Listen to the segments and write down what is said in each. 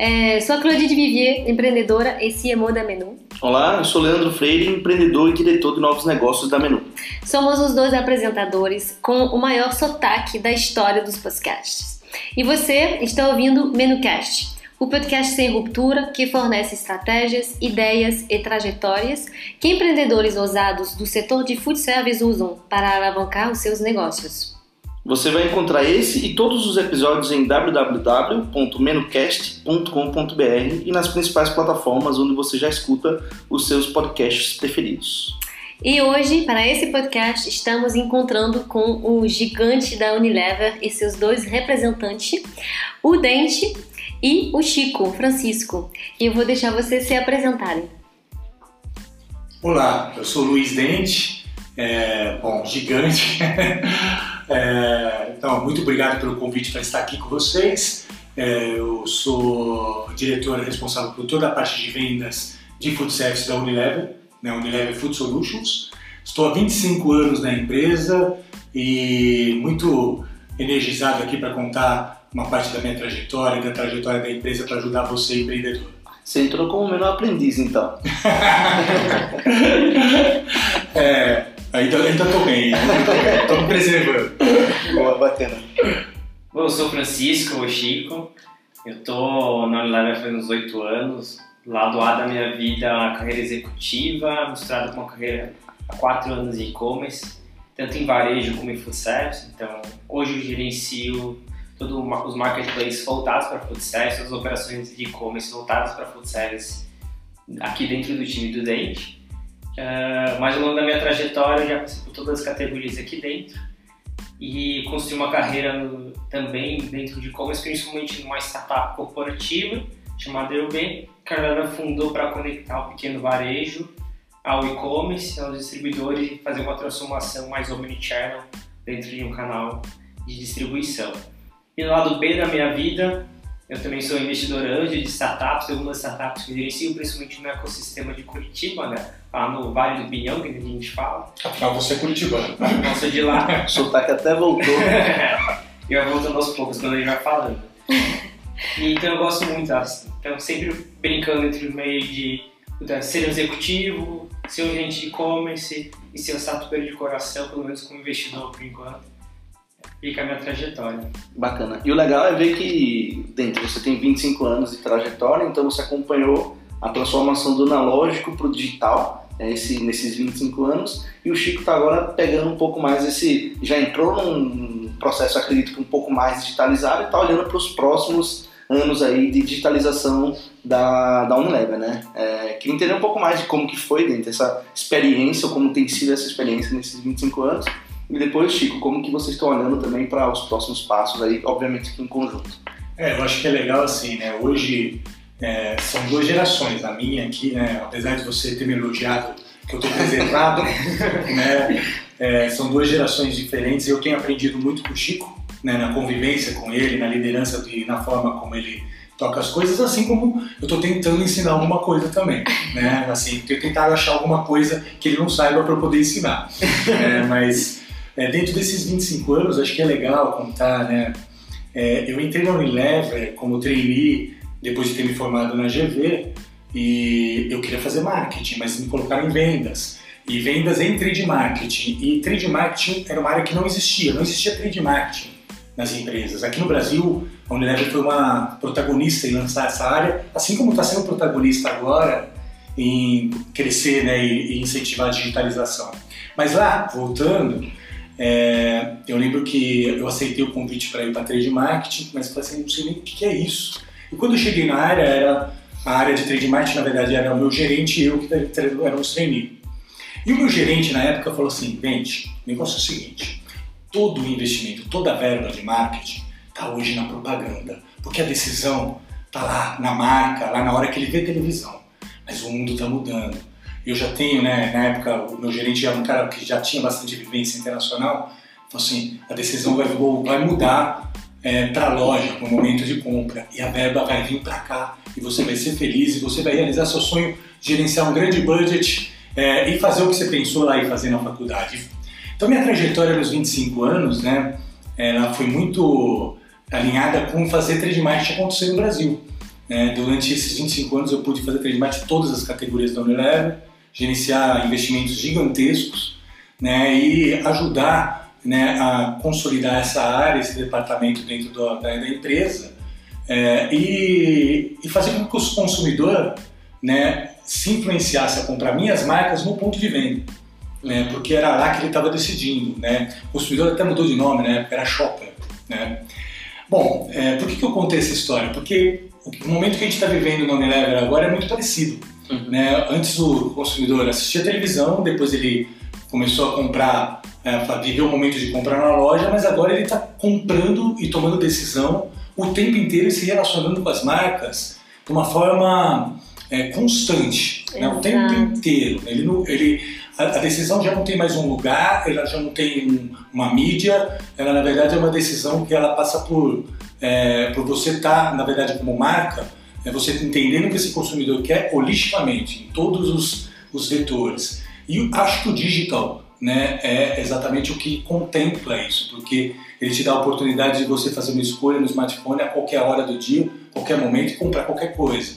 É, sou a Claudine Vivier, empreendedora e CMO da Menu. Olá, eu sou Leandro Freire, empreendedor e diretor de novos negócios da Menu. Somos os dois apresentadores com o maior sotaque da história dos podcasts. E você está ouvindo MenuCast, o podcast sem ruptura que fornece estratégias, ideias e trajetórias que empreendedores ousados do setor de food service usam para alavancar os seus negócios. Você vai encontrar esse e todos os episódios em www.menocast.com.br e nas principais plataformas onde você já escuta os seus podcasts preferidos. E hoje, para esse podcast, estamos encontrando com o gigante da Unilever e seus dois representantes, o Dente e o Chico Francisco. E eu vou deixar vocês se apresentarem. Olá, eu sou Luiz Dente, é, bom, gigante. É, então, muito obrigado pelo convite para estar aqui com vocês. É, eu sou diretor responsável por toda a parte de vendas de food service da Unilever, né, Unilever Food Solutions. Estou há 25 anos na empresa e muito energizado aqui para contar uma parte da minha trajetória, da trajetória da empresa para ajudar você, empreendedor. Você entrou como menor aprendiz, então. é, Ainda, ainda tô bem, ainda tô bem, tô me preservando. Boa, bacana. Bom, eu sou Francisco, o Chico, eu tô na Unilever faz uns oito anos, lado A da minha vida, a carreira executiva, misturada com uma carreira há quatro anos de e-commerce, tanto em varejo como em food service, então hoje eu gerencio todos os marketplaces voltados para food service, as operações de e-commerce voltadas para food service aqui dentro do time do Dente. Uh, mas ao longo da minha trajetória eu já passei por todas as categorias aqui dentro e construí uma carreira no, também dentro de e-commerce, principalmente numa startup corporativa chamada EUB, que a galera fundou para conectar o pequeno varejo ao e-commerce, aos distribuidores e fazer uma transformação mais omnichannel dentro de um canal de distribuição. E no lado B da minha vida, eu também sou investidor anjo de startups, tem algumas startups que eu gerencio, principalmente no ecossistema de Curitiba, né? Lá no Vale do Pinhão, que a gente fala. Afinal, você é curitibano. Eu sou de lá. o sotaque até voltou. e vai voltando aos poucos quando a gente vai falando. E, então eu gosto muito, então sempre brincando entre o meio de ser um executivo, ser um agente de e-commerce e ser um startup de coração, pelo menos como investidor por enquanto fica a minha trajetória. Bacana. E o legal é ver que, dentro, você tem 25 anos de trajetória, então você acompanhou a transformação do analógico para o digital né, esse, nesses 25 anos, e o Chico está agora pegando um pouco mais esse. já entrou num processo, acredito que um pouco mais digitalizado, e está olhando para os próximos anos aí de digitalização da, da Unilever, né? É, queria entender um pouco mais de como que foi dentro essa experiência, ou como tem sido essa experiência nesses 25 anos, e depois, Chico, como que vocês estão olhando também para os próximos passos aí, obviamente aqui em conjunto? É, eu acho que é legal assim, né? Hoje é, são duas gerações. A minha aqui, né? Apesar de você ter me elogiado que eu estou preservado, né? É, são duas gerações diferentes. Eu tenho aprendido muito com o Chico, né? Na convivência com ele, na liderança e na forma como ele toca as coisas, assim como eu estou tentando ensinar alguma coisa também, né? Assim, tenho tentado achar alguma coisa que ele não saiba para poder ensinar. É, mas é, dentro desses 25 anos, acho que é legal contar, né? É, eu entrei na Unilever como trainee depois de ter me formado na GV e eu queria fazer marketing, mas me colocaram em vendas. E vendas em trade marketing. E trade marketing era uma área que não existia, não existia trade marketing nas empresas. Aqui no Brasil, a Unilever foi uma protagonista em lançar essa área, assim como está sendo protagonista agora em crescer né, e incentivar a digitalização. Mas lá, voltando, é, eu lembro que eu aceitei o convite para ir para trade marketing, mas falei assim, não sei nem o que é isso. E quando eu cheguei na área, era a área de trade marketing, na verdade, era o meu gerente e eu que éramos trainee. E o meu gerente na época falou assim, vende, o negócio é o seguinte, todo o investimento, toda a verba de marketing está hoje na propaganda, porque a decisão está lá na marca, lá na hora que ele vê televisão. Mas o mundo está mudando eu já tenho, né, na época, o meu gerente era um cara que já tinha bastante vivência internacional, falou assim, a decisão vai, vai mudar é, para a loja, para o momento de compra, e a verba vai vir para cá, e você vai ser feliz, e você vai realizar seu sonho gerenciar um grande budget é, e fazer o que você pensou lá e fazer na faculdade. Então minha trajetória nos 25 anos, né, ela foi muito alinhada com fazer trade marketing acontecer no Brasil. Né? Durante esses 25 anos eu pude fazer trade marketing todas as categorias da Unilever, gerenciar investimentos gigantescos né? e ajudar né, a consolidar essa área, esse departamento dentro do, da, da, empresa é, e, e, fazer com que o consumidor né, se influenciasse a comprar minhas marcas no ponto de venda. Né, porque era lá que ele estava decidindo. Né? O consumidor até mudou de nome, né? era shopper. Né? Bom, é, por que, que eu contei essa história? Porque o momento que a gente está vivendo no Unilever agora é muito parecido. Uhum. Né? Antes o consumidor assistia televisão, depois ele começou a comprar, é, viveu o momento de comprar na loja, mas agora ele está comprando e tomando decisão o tempo inteiro e se relacionando com as marcas de uma forma é, constante, né? o tempo inteiro. Ele, não, ele, a, a, decisão já não tem mais um lugar, ela já não tem um, uma mídia, ela na verdade é uma decisão que ela passa por, é, por você estar, tá, na verdade, como marca, é você entendendo o que esse consumidor quer holisticamente, em todos os, os vetores. E acho que o digital né, é exatamente o que contempla isso, porque ele te dá a oportunidade de você fazer uma escolha no smartphone a qualquer hora do dia, qualquer momento e comprar qualquer coisa.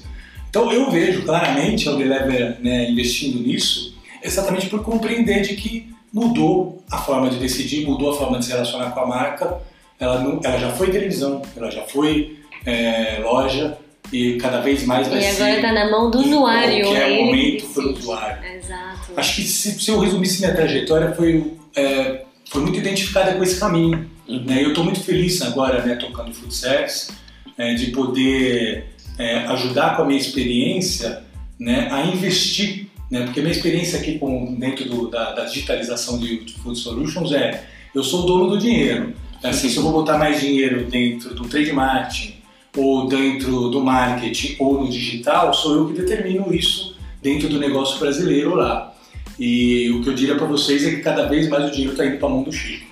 Então eu vejo claramente a Unilever né, investindo nisso exatamente por compreender de que mudou a forma de decidir, mudou a forma de se relacionar com a marca. Ela, não, ela já foi televisão, ela já foi é, loja, e cada vez mais vai ser. E agora está na mão do usuário. Em qualquer momento para o usuário. Exato. Acho que se, se eu resumisse minha trajetória, foi, é, foi muito identificada com esse caminho. Uhum. Né? Eu estou muito feliz agora, né, tocando food service, é, de poder é, ajudar com a minha experiência né, a investir. Né? Porque a minha experiência aqui com, dentro do, da, da digitalização de Food Solutions é eu sou o dono do dinheiro. Assim, se eu vou botar mais dinheiro dentro do trade marketing, ou dentro do marketing ou no digital, sou eu que determino isso dentro do negócio brasileiro lá. E o que eu diria para vocês é que cada vez mais o dinheiro está indo para a mão do Chico.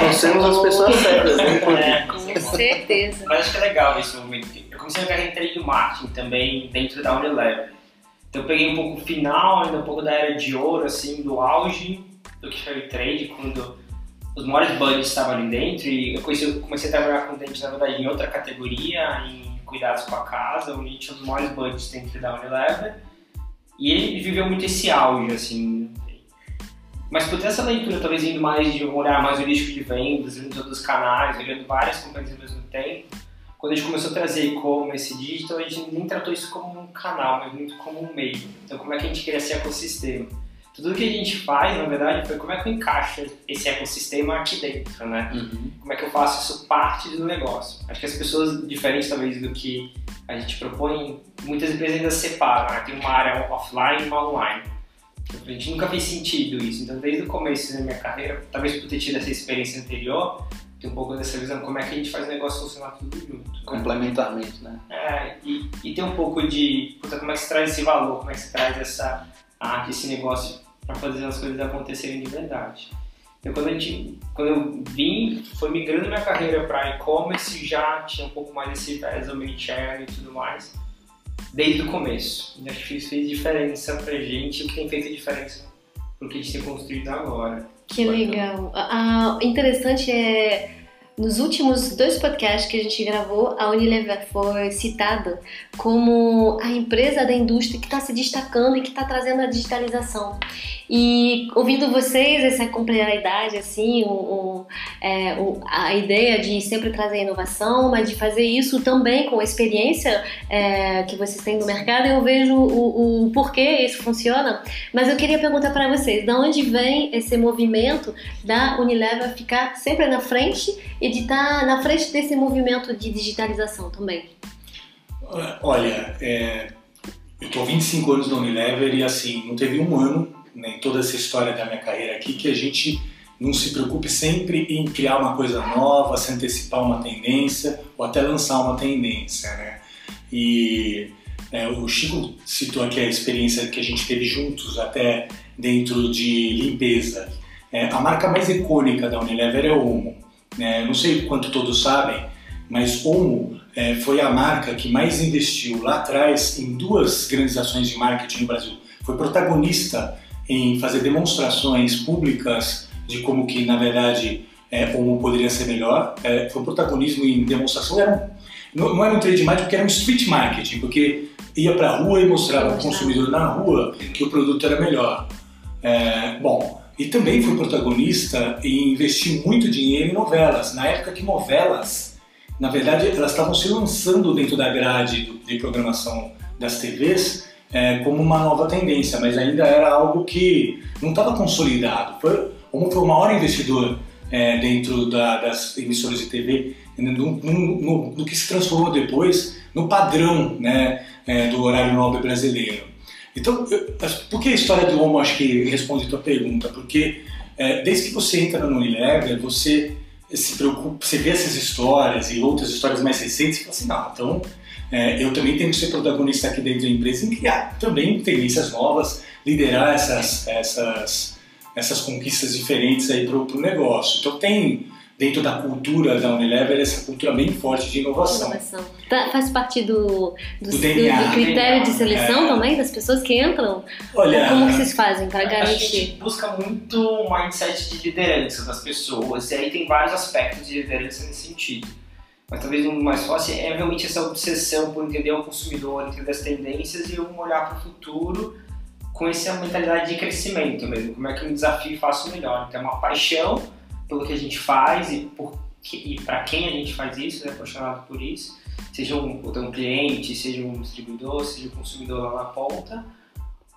Trouxemos as pessoas certas, né? É, com certeza. Mas acho que é legal esse momento. Eu comecei a carreira em trade marketing também dentro da Unilever. Então eu peguei um pouco o final, ainda um pouco da era de ouro, assim, do auge do que foi o trade, quando os maiores budgets estavam ali dentro e eu comecei, comecei a trabalhar com dente, na verdade, em outra categoria, em cuidados com a casa, onde tinha os maiores budgets dentro da Unilever. E ele viveu muito esse auge, assim. Mas por ter essa leitura, talvez indo mais de um olhar mais holístico de vendas, em todos os canais, olhando várias companhias ao mesmo tempo, quando a gente começou a trazer e-commerce digital, a gente nem tratou isso como um canal, mas muito como um meio. Então, como é que a gente queria ser ecossistema? Tudo que a gente faz, na verdade, foi como é que eu encaixo esse ecossistema aqui dentro, né? Uhum. Como é que eu faço isso parte do negócio. Acho que as pessoas, diferentes talvez do que a gente propõe, muitas empresas ainda separam, né? tem uma área offline e uma online. A gente nunca fez sentido isso, então desde o começo da minha carreira, talvez por ter tido essa experiência anterior, tem um pouco dessa visão, como é que a gente faz o negócio funcionar tudo junto. Né? Complementarmente, né? É, e, e tem um pouco de, puta, como é que se traz esse valor, como é que se traz essa arte, esse negócio para fazer as coisas acontecerem de verdade. Então, quando, a gente, quando eu vim, foi migrando minha carreira para e-commerce, já tinha um pouco mais esse viés omnichannel e tudo mais, desde o começo. E acho que isso fez diferença para gente, o que tem feito diferença para o que a gente tem construído agora. Que legal. Ah, interessante é nos últimos dois podcasts que a gente gravou, a Unilever foi citada como a empresa da indústria que está se destacando e que está trazendo a digitalização. E ouvindo vocês, essa complementaridade, assim, um, é, a ideia de sempre trazer inovação, mas de fazer isso também com a experiência é, que vocês têm no mercado, eu vejo o, o porquê isso funciona. Mas eu queria perguntar para vocês, de onde vem esse movimento da Unilever ficar sempre na frente e de estar tá na frente desse movimento de digitalização também? Olha, é, eu estou 25 anos na Unilever e assim, não teve um ano em toda essa história da minha carreira aqui que a gente não se preocupe sempre em criar uma coisa nova, se antecipar uma tendência ou até lançar uma tendência, né? E é, o Chico citou aqui a experiência que a gente teve juntos até dentro de limpeza. É, a marca mais icônica da Unilever é Omo. Né? Não sei quanto todos sabem, mas Omo é, foi a marca que mais investiu lá atrás em duas grandes ações de marketing no Brasil. Foi protagonista em fazer demonstrações públicas de como que, na verdade, é, como poderia ser melhor. É, foi um protagonismo em demonstração, era não, não era um trade marketing, porque era um street marketing, porque ia para a rua e mostrava ao consumidor na rua que o produto era melhor. É, bom, e também foi protagonista em investir muito dinheiro em novelas, na época que novelas, na verdade, elas estavam se lançando dentro da grade de programação das TVs é, como uma nova tendência, mas ainda era algo que não estava consolidado. Foi, como foi o maior investidor é, dentro da, das emissoras de TV, no, no, no, no, que se transformou depois no padrão né, é, do horário nobre brasileiro. Então, eu, por que a história do Homo acho que responde a tua pergunta? Porque é, desde que você entra no Unilever, você se preocupa, você vê essas histórias e outras histórias mais recentes e fala assim, não, então é, eu também tenho que ser protagonista aqui dentro da empresa e criar também tendências novas, liderar essas, essas, essas conquistas diferentes aí para o negócio. Então tem dentro da cultura da Unilever essa cultura bem forte de inovação. inovação. Tá, faz parte do, do, do, DNA, do, critério DNA, de seleção é. também das pessoas que entram? Olha, Como que vocês fazem para A gente garantir? busca muito o mindset de liderança das pessoas, e aí tem vários aspectos de liderança nesse sentido. Mas talvez um mais fácil é realmente essa obsessão por entender o consumidor, entender as tendências e um olhar para o futuro com essa mentalidade de crescimento mesmo. Como é que eu me desafio e faço melhor. Então é uma paixão pelo que a gente faz e, que- para quem a gente faz isso, é apaixonado por isso. Seja um, um cliente, seja um distribuidor, seja um consumidor lá na ponta.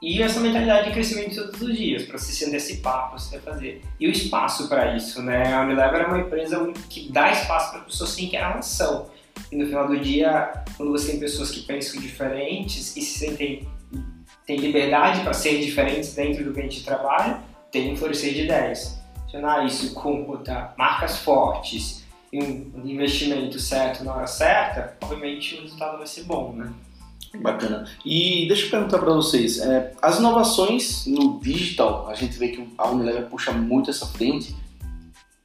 E essa mentalidade de crescimento todos os dias, para você se antecipar, para você fazer. E o espaço para isso, né? A Unilever é uma empresa que dá espaço para pessoas sem que a ação. E no final do dia, quando você tem pessoas que pensam diferentes e se sentem tem liberdade para ser diferentes dentro do ambiente de trabalho, tem um florescer de ideias. Funcionar isso com marcas fortes e um investimento certo na hora certa, obviamente o resultado vai ser bom, né? Bacana. E deixa eu perguntar para vocês, é, as inovações no digital, a gente vê que a Unilever puxa muito essa frente,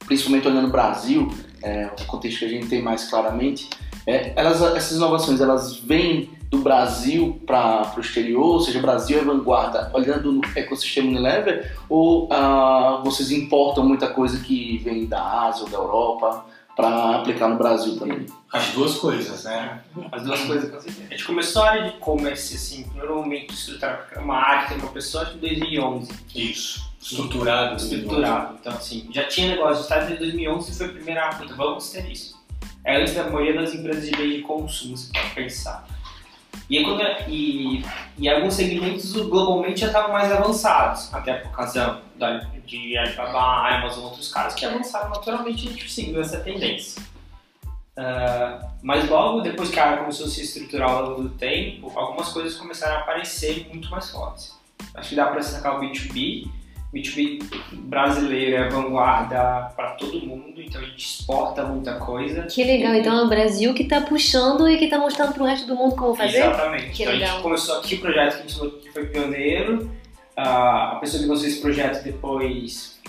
principalmente olhando o Brasil, é, o contexto que a gente tem mais claramente, é, elas, essas inovações, elas vêm do Brasil para o exterior, ou seja, Brasil é vanguarda, olhando no ecossistema Unilever, ou ah, vocês importam muita coisa que vem da Ásia ou da Europa para aplicar no Brasil também? As duas coisas, né? As duas coisas com certeza. A gente começou a área de e-commerce, assim, momento estruturar uma área que tem uma pessoa em 2011, Isso. Estruturado. estruturado. Então, assim, já tinha negócio de estado desde 2011 e foi a primeira, puta, vamos ter isso. É antes da maioria das empresas de bem de consumo, você pode pensar. E, aí, quando, e, e alguns segmentos globalmente já estavam mais avançados, até por causa da, de Alibaba, Amazon, outros caras que avançaram naturalmente e gente seguiu essa tendência. Ah, mas logo depois que a área começou a se estruturar ao longo do tempo, algumas coisas começaram a aparecer muito mais fortes. Acho que dá para destacar o B2B. B2B brasileiro é vanguarda para todo mundo, então a gente exporta muita coisa. Que legal, então é o Brasil que tá puxando e que tá mostrando pro resto do mundo como fazer? Exatamente. Que então a legal. gente começou aqui o projeto que a gente falou que foi pioneiro. Ah, a pessoa que lançou esse projeto depois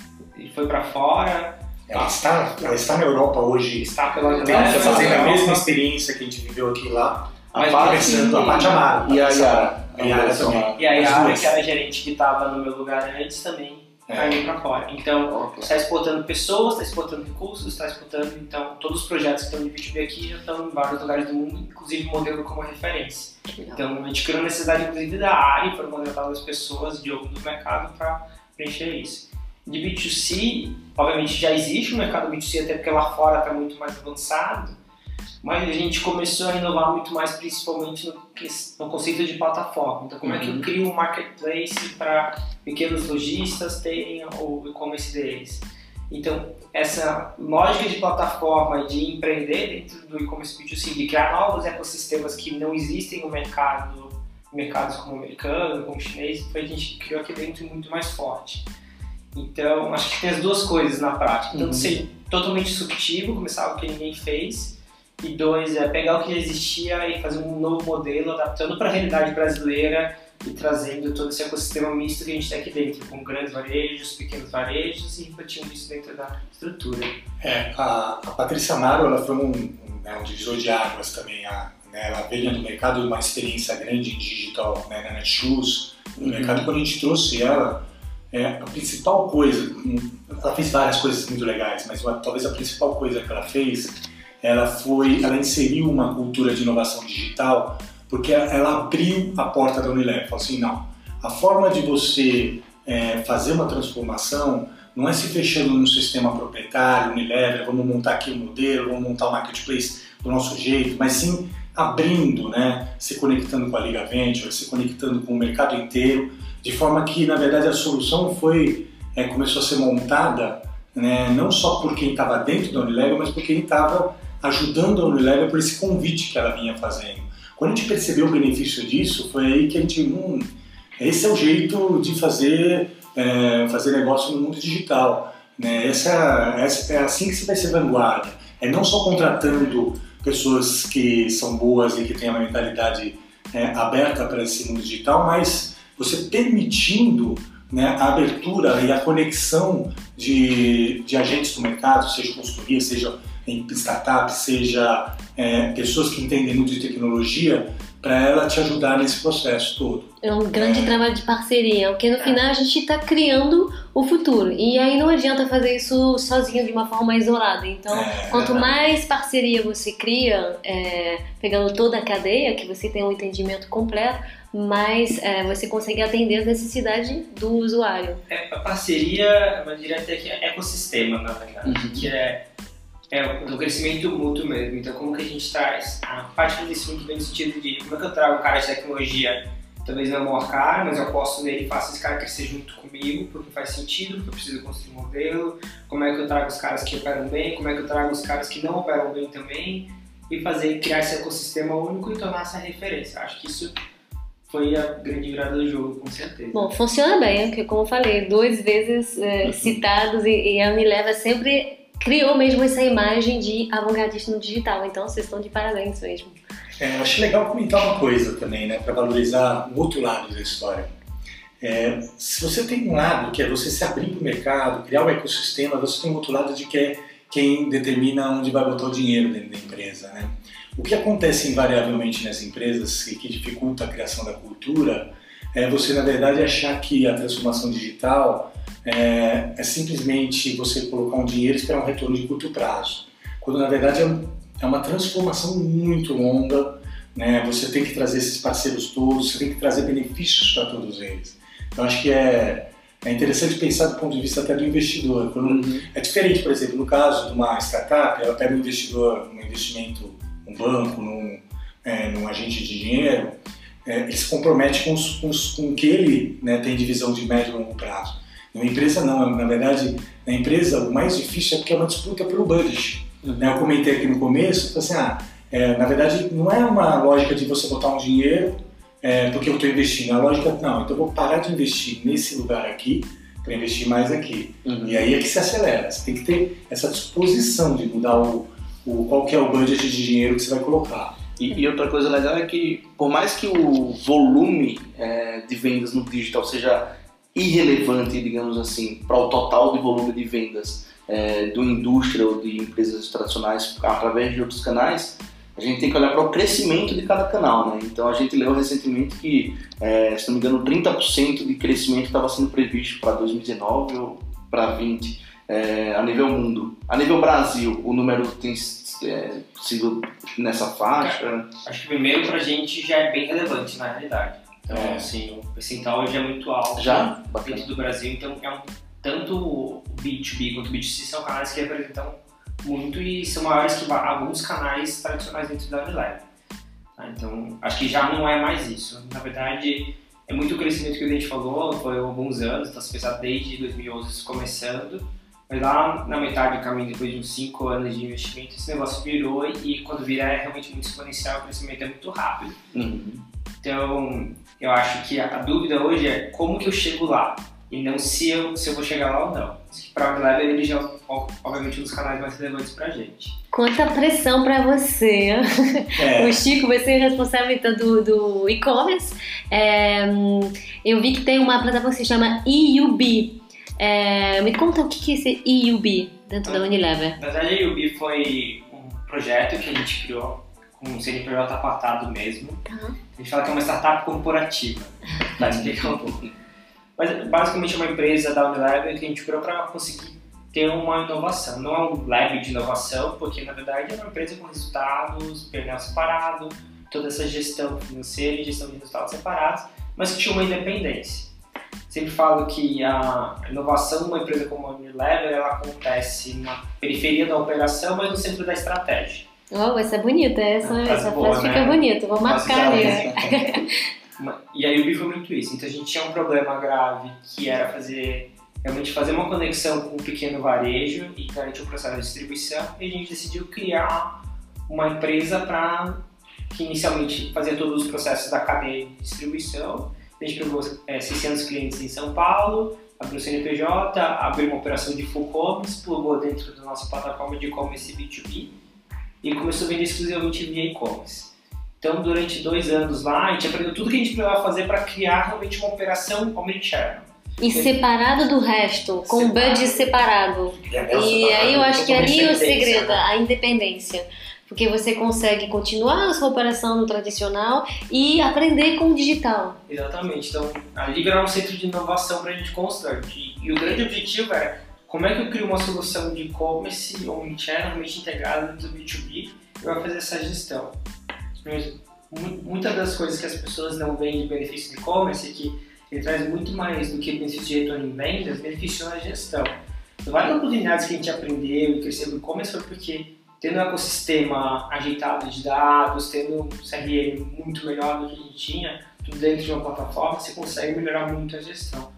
foi para fora, Ela está, ela está na Europa hoje. está pela Está Europa, fazendo a mesma experiência que a gente viveu aqui lá. Mas Paty começando a Paty Amaro. e a Yara. A Yara também. E aí As a Yara, que era gerente que estava no meu lugar antes, também É. caiu para fora. Então, está exportando pessoas, está exportando recursos, está exportando, então, todos os projetos que estão de B2B aqui já estão em vários lugares do mundo, inclusive o modelo como referência. Então, a gente criou necessidade, inclusive, da área e foram contratadas pessoas de outro mercado para preencher isso. De B2C, obviamente já existe um mercado B2C, até porque lá fora está muito mais avançado, mas a gente começou a inovar muito mais, principalmente no, no conceito de plataforma. Então, como é que eu Uhum. crio um marketplace para pequenos lojistas terem o e-commerce deles? Então, essa lógica de plataforma, de empreender dentro do e-commerce B2C, de criar novos ecossistemas que não existem no mercado, mercados como o americano, como o chinês, foi a gente criou aqui dentro muito mais forte. Então, acho que tem as duas coisas na prática. Então, Uhum. ser totalmente disruptivo, começar algo que ninguém fez, e dois, é pegar o que já existia e fazer um novo modelo, adaptando para a realidade brasileira e trazendo todo esse ecossistema misto que a gente tem aqui dentro, com grandes varejos, pequenos varejos e refletindo isso dentro da estrutura. É, a, a Patrícia Amaro ela foi um, um, né, um divisor de águas também. A, né, ela veio do mercado uma experiência grande em digital, né, na Netshoes, no Uhum. mercado. Quando a gente trouxe ela, é, a principal coisa, ela fez várias coisas muito legais, mas uma, talvez a principal coisa que ela fez, ela foi, ela inseriu uma cultura de inovação digital, porque ela abriu a porta da Unilever, falou assim, não, a forma de você é, fazer uma transformação não é se fechando num sistema proprietário, Unilever, vamos montar aqui o um modelo, vamos montar o um marketplace do nosso jeito, mas sim abrindo, né, se conectando com a Liga Venture, se conectando com o mercado inteiro, de forma que, na verdade, a solução foi é, começou a ser montada né, não só por quem estava dentro da Unilever, mas por quem estava ajudando a Unilever por esse convite que ela vinha fazendo. Quando a gente percebeu o benefício disso, foi aí que a gente, hum, esse é o jeito de fazer, é, fazer negócio no mundo digital. Né? Essa, essa, é assim que você vai ser vanguarda. É não só contratando pessoas que são boas e que têm uma mentalidade é, aberta para esse mundo digital, mas você permitindo né, a abertura e a conexão de, de agentes do mercado, seja consultoria, seja em startup, seja é, pessoas que entendem muito de tecnologia, para ela te ajudar nesse processo todo. É um grande é. trabalho de parceria, porque no final a gente está criando o futuro. E aí não adianta fazer isso sozinho de uma forma isolada. Então, é, quanto mais parceria você cria, é, pegando toda a cadeia, que você tem um entendimento completo, mais é, você consegue atender as necessidades do usuário. É, a parceria, eu diria até que é ecossistema, na verdade, uhum. que é é do crescimento mútuo mesmo. Então, como que a gente traz? A parte do crescimento vem no sentido de como é que eu trago um cara de tecnologia, talvez não é o maior cara, mas eu aposto nele e faço esse cara crescer junto comigo, porque faz sentido, porque eu preciso construir um modelo. Como é que eu trago os caras que operam bem, como é que eu trago os caras que não operam bem também, e fazer, criar esse ecossistema único e tornar essa referência. Acho que isso foi a grande virada do jogo, com certeza. Bom, funciona bem, porque como eu falei, duas vezes é, citados e, e a Unileva sempre criou mesmo essa imagem de avant-gardista no digital. Então vocês estão de parabéns mesmo. É, acho legal comentar uma coisa também, né, para valorizar o outro lado da história. É, se você tem um lado que é você se abrir para o mercado, criar o um ecossistema, você tem outro lado de que é quem determina onde vai botar o dinheiro dentro da empresa. Né? O que acontece invariavelmente nas empresas e que dificulta a criação da cultura é você, na verdade, achar que a transformação digital é, é, simplesmente você colocar um dinheiro e esperar um retorno de curto prazo. Quando na verdade é, é uma transformação muito longa, né? você tem que trazer esses parceiros todos, você tem que trazer benefícios para todos eles. Então acho que é, é interessante pensar do ponto de vista até do investidor. Quando, uhum. É diferente, por exemplo, no caso de uma startup, ela pega um investidor, um investimento, um banco, num, é, num agente de dinheiro, é, ele se compromete com, os, com, os, com o que ele né, tem de visão de médio e longo prazo. Na empresa não, na verdade, na empresa o mais difícil é porque é uma disputa pelo budget. Uhum. Eu comentei aqui no começo, assim, ah, é, na verdade não é uma lógica de você botar um dinheiro é, porque eu estou investindo. A lógica, não, então eu vou parar de investir nesse lugar aqui para investir mais aqui. Uhum. E aí é que se acelera. Você tem que ter essa disposição de mudar o, o qual que é o budget de dinheiro que você vai colocar. E, e, outra coisa legal é que, por mais que o volume é, de vendas no digital seja irrelevante, digamos assim, para o total de volume de vendas é, do indústria ou de empresas tradicionais através de outros canais, a gente tem que olhar para o crescimento de cada canal. Né? Então a gente leu recentemente que, é, se não me engano, 30% de crescimento estava sendo previsto para 2019 ou para 2020 é, a nível mundo. A nível Brasil, o número tem é, sido nessa faixa? Acho que primeiro para a gente já é bem relevante na realidade. Então, é. assim, o percentual hoje é muito alto já? dentro do Brasil, então é um, tanto o B2B quanto o B2C são canais que representam muito e são maiores que alguns canais tradicionais dentro da Unilever. Tá? Então, acho que já não é mais isso. Na verdade, é muito o crescimento que a gente falou, foi alguns anos, então se pensar desde 2011 começando, mas lá na metade do caminho, depois de uns 5 anos de investimento, esse negócio virou e quando vira é realmente muito exponencial, o crescimento é muito rápido. Uhum. Então, eu acho que a, dúvida hoje é como que eu chego lá e não se eu, se eu vou chegar lá ou não. Para o Unilever, ele já é, obviamente, um dos canais mais relevantes para a gente. Quanta pressão para você! É. o Chico vai ser responsável então, do, do e-commerce. É, eu vi que tem uma plataforma que se chama EUB. É, me conta o que é esse EUB dentro da Unilever. Na verdade, a EUB foi um projeto que a gente criou um CNPJ apartado mesmo. Uhum. A gente fala que é uma startup corporativa, para explicar um pouco. Mas basicamente é uma empresa da Unilever que a gente criou para conseguir ter uma inovação. Não é um lab de inovação, porque na verdade é uma empresa com resultados, pernel separado, toda essa gestão financeira e gestão de resultados separados, mas que tinha uma independência. Sempre falo que a inovação numa empresa como a Unilever ela acontece na periferia da operação, mas no centro da estratégia. Oh, essa é bonita, essa, É, essa boa, frase né? fica bonita, vou marcar ali. E aí o BI foi muito isso. Então a gente tinha um problema grave que era fazer realmente fazer uma conexão com o pequeno varejo e garantir o processo de distribuição. E a gente decidiu criar uma empresa para que inicialmente fazia todos os processos da cadeia de distribuição. A gente pegou é, 600 clientes em São Paulo, abriu o CNPJ, abriu uma operação de full commerce, plugou dentro da nossa plataforma de e-commerce B2B e começou a vender exclusivamente via e-commerce. Então, durante dois anos lá, a gente aprendeu tudo que a gente precisava fazer para criar realmente uma operação omnichannel. E separado do resto, com um Separado. budget separado. E aí eu acho que ali é o segredo, Né? a independência. Porque você consegue continuar a sua operação no tradicional e aprender com o digital. Exatamente. Então, ali virou um centro de inovação para a gente constante. E, e o grande objetivo era como é que eu crio uma solução de e-commerce omnichannel, realmente integrada do B2B e vai fazer essa gestão. Muitas das coisas que as pessoas não veem de benefício do e-commerce é que ele traz muito mais do que benefício de retorno em vendas, benefício na gestão. Então, várias oportunidades que a gente aprendeu e cresceu no e-commerce foi porque tendo um ecossistema ajeitado de dados, tendo um CRM muito melhor do que a gente tinha, tudo dentro de uma plataforma, você consegue melhorar muito a gestão.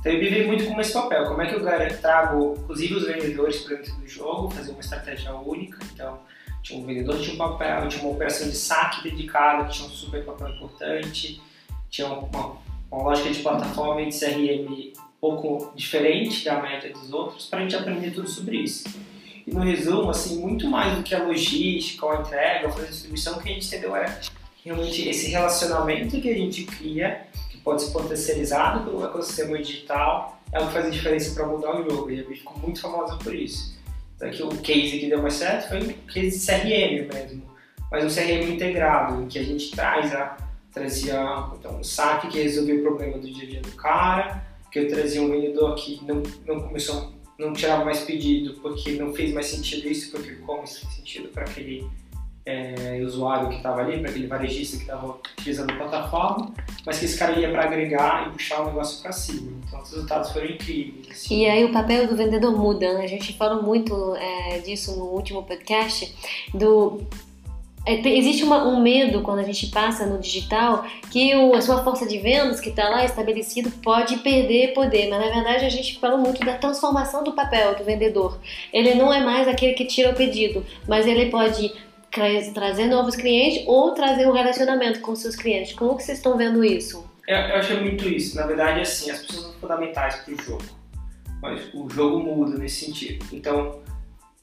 Então eu vivi muito com esse papel, como é que eu gar- trago, inclusive os vendedores para dentro do jogo, fazer uma estratégia única, então tinha um vendedor tinha um papel, tinha uma operação de saque dedicada, que tinha um super papel importante, tinha uma, uma lógica de plataforma e de CRM um pouco diferente da média dos outros, para a gente aprender tudo sobre isso. E no resumo, assim, muito mais do que a logística, a entrega, a distribuição, o que a gente entendeu era realmente esse relacionamento que a gente cria, pode ser potencializado pelo ecossistema digital, é o que faz a diferença para mudar o jogo. E a ficou muito famosa por isso. Então, o case que deu mais certo foi o case de CRM mesmo, mas um CRM integrado, em que a gente traz a, trazia então, um saque que resolvia o problema do dia a dia do cara, que eu trazia um vendedor que não, não começou não tirava mais pedido porque não fez mais sentido isso, porque o e-commerce fez sentido para aquele é, usuário que estava ali, para aquele varejista que estava utilizando a plataforma, mas que esse cara ia para agregar e puxar o negócio para cima. Então os resultados foram incríveis. assim. E aí o papel do vendedor muda, né? A gente falou muito é, disso no último podcast, do... é, existe uma- um medo quando a gente passa no digital que o- a sua força de vendas que está lá estabelecido pode perder poder, mas na verdade a gente falou muito da transformação do papel do vendedor. Ele não é mais aquele que tira o pedido, mas ele pode trazer novos clientes ou trazer um relacionamento com seus clientes. Como que vocês estão vendo isso? Eu, eu muito isso. Na verdade, assim, as pessoas são fundamentais para o jogo. Mas o jogo muda nesse sentido. Então,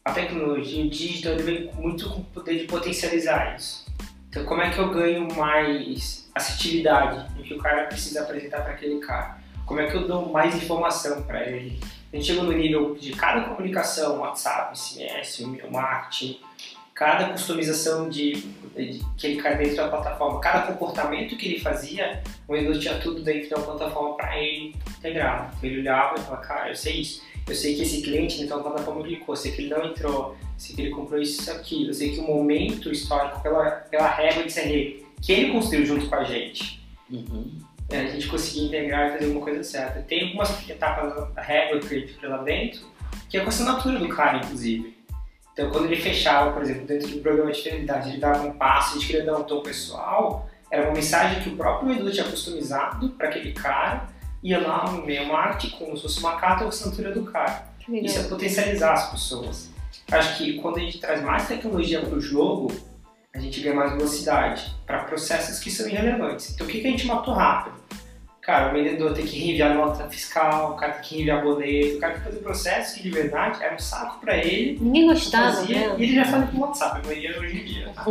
a tecnologia digital vem muito com o poder de potencializar isso. Então, como é que eu ganho mais assertividade no que o cara precisa apresentar para aquele cara? Como é que eu dou mais informação para ele? A gente chegou no nível de cada comunicação, WhatsApp, SMS, e-mail marketing, cada customização de, de que ele cai dentro da plataforma, cada comportamento que ele fazia, o vendedor tinha tudo dentro da plataforma para ele integrar. Então ele olhava e falava, cara, eu sei isso, eu sei que esse cliente então a plataforma clicou, eu sei que ele não entrou, eu sei que ele comprou isso e aquilo, eu sei que o momento histórico pela, pela régua de CRM que ele construiu junto com a gente, é, a gente conseguia integrar e fazer alguma coisa certa. Tem algumas etapas da régua que fica lá dentro, que é com a assinatura do cara, inclusive. Então, quando ele fechava, por exemplo, dentro do programa de fidelidade, ele dava um passo, a gente queria dar um tom pessoal, era uma mensagem que o próprio vendedor tinha customizado para aquele cara, ia lá no meio marketing, como se fosse uma carta ou assinatura do cara. Isso é potencializar as pessoas. Acho que quando a gente traz mais tecnologia para o jogo, a gente ganha mais velocidade para processos que são irrelevantes. Então, o que, que a gente matou rápido? Cara, o vendedor tem que reenviar nota fiscal, o cara tem que reenviar boleto, o cara tem que fazer processos que de verdade era um saco para ele, Ninguém gostava, fazia, né? e ele já faz com o WhatsApp, a maioria hoje em dia. Tá?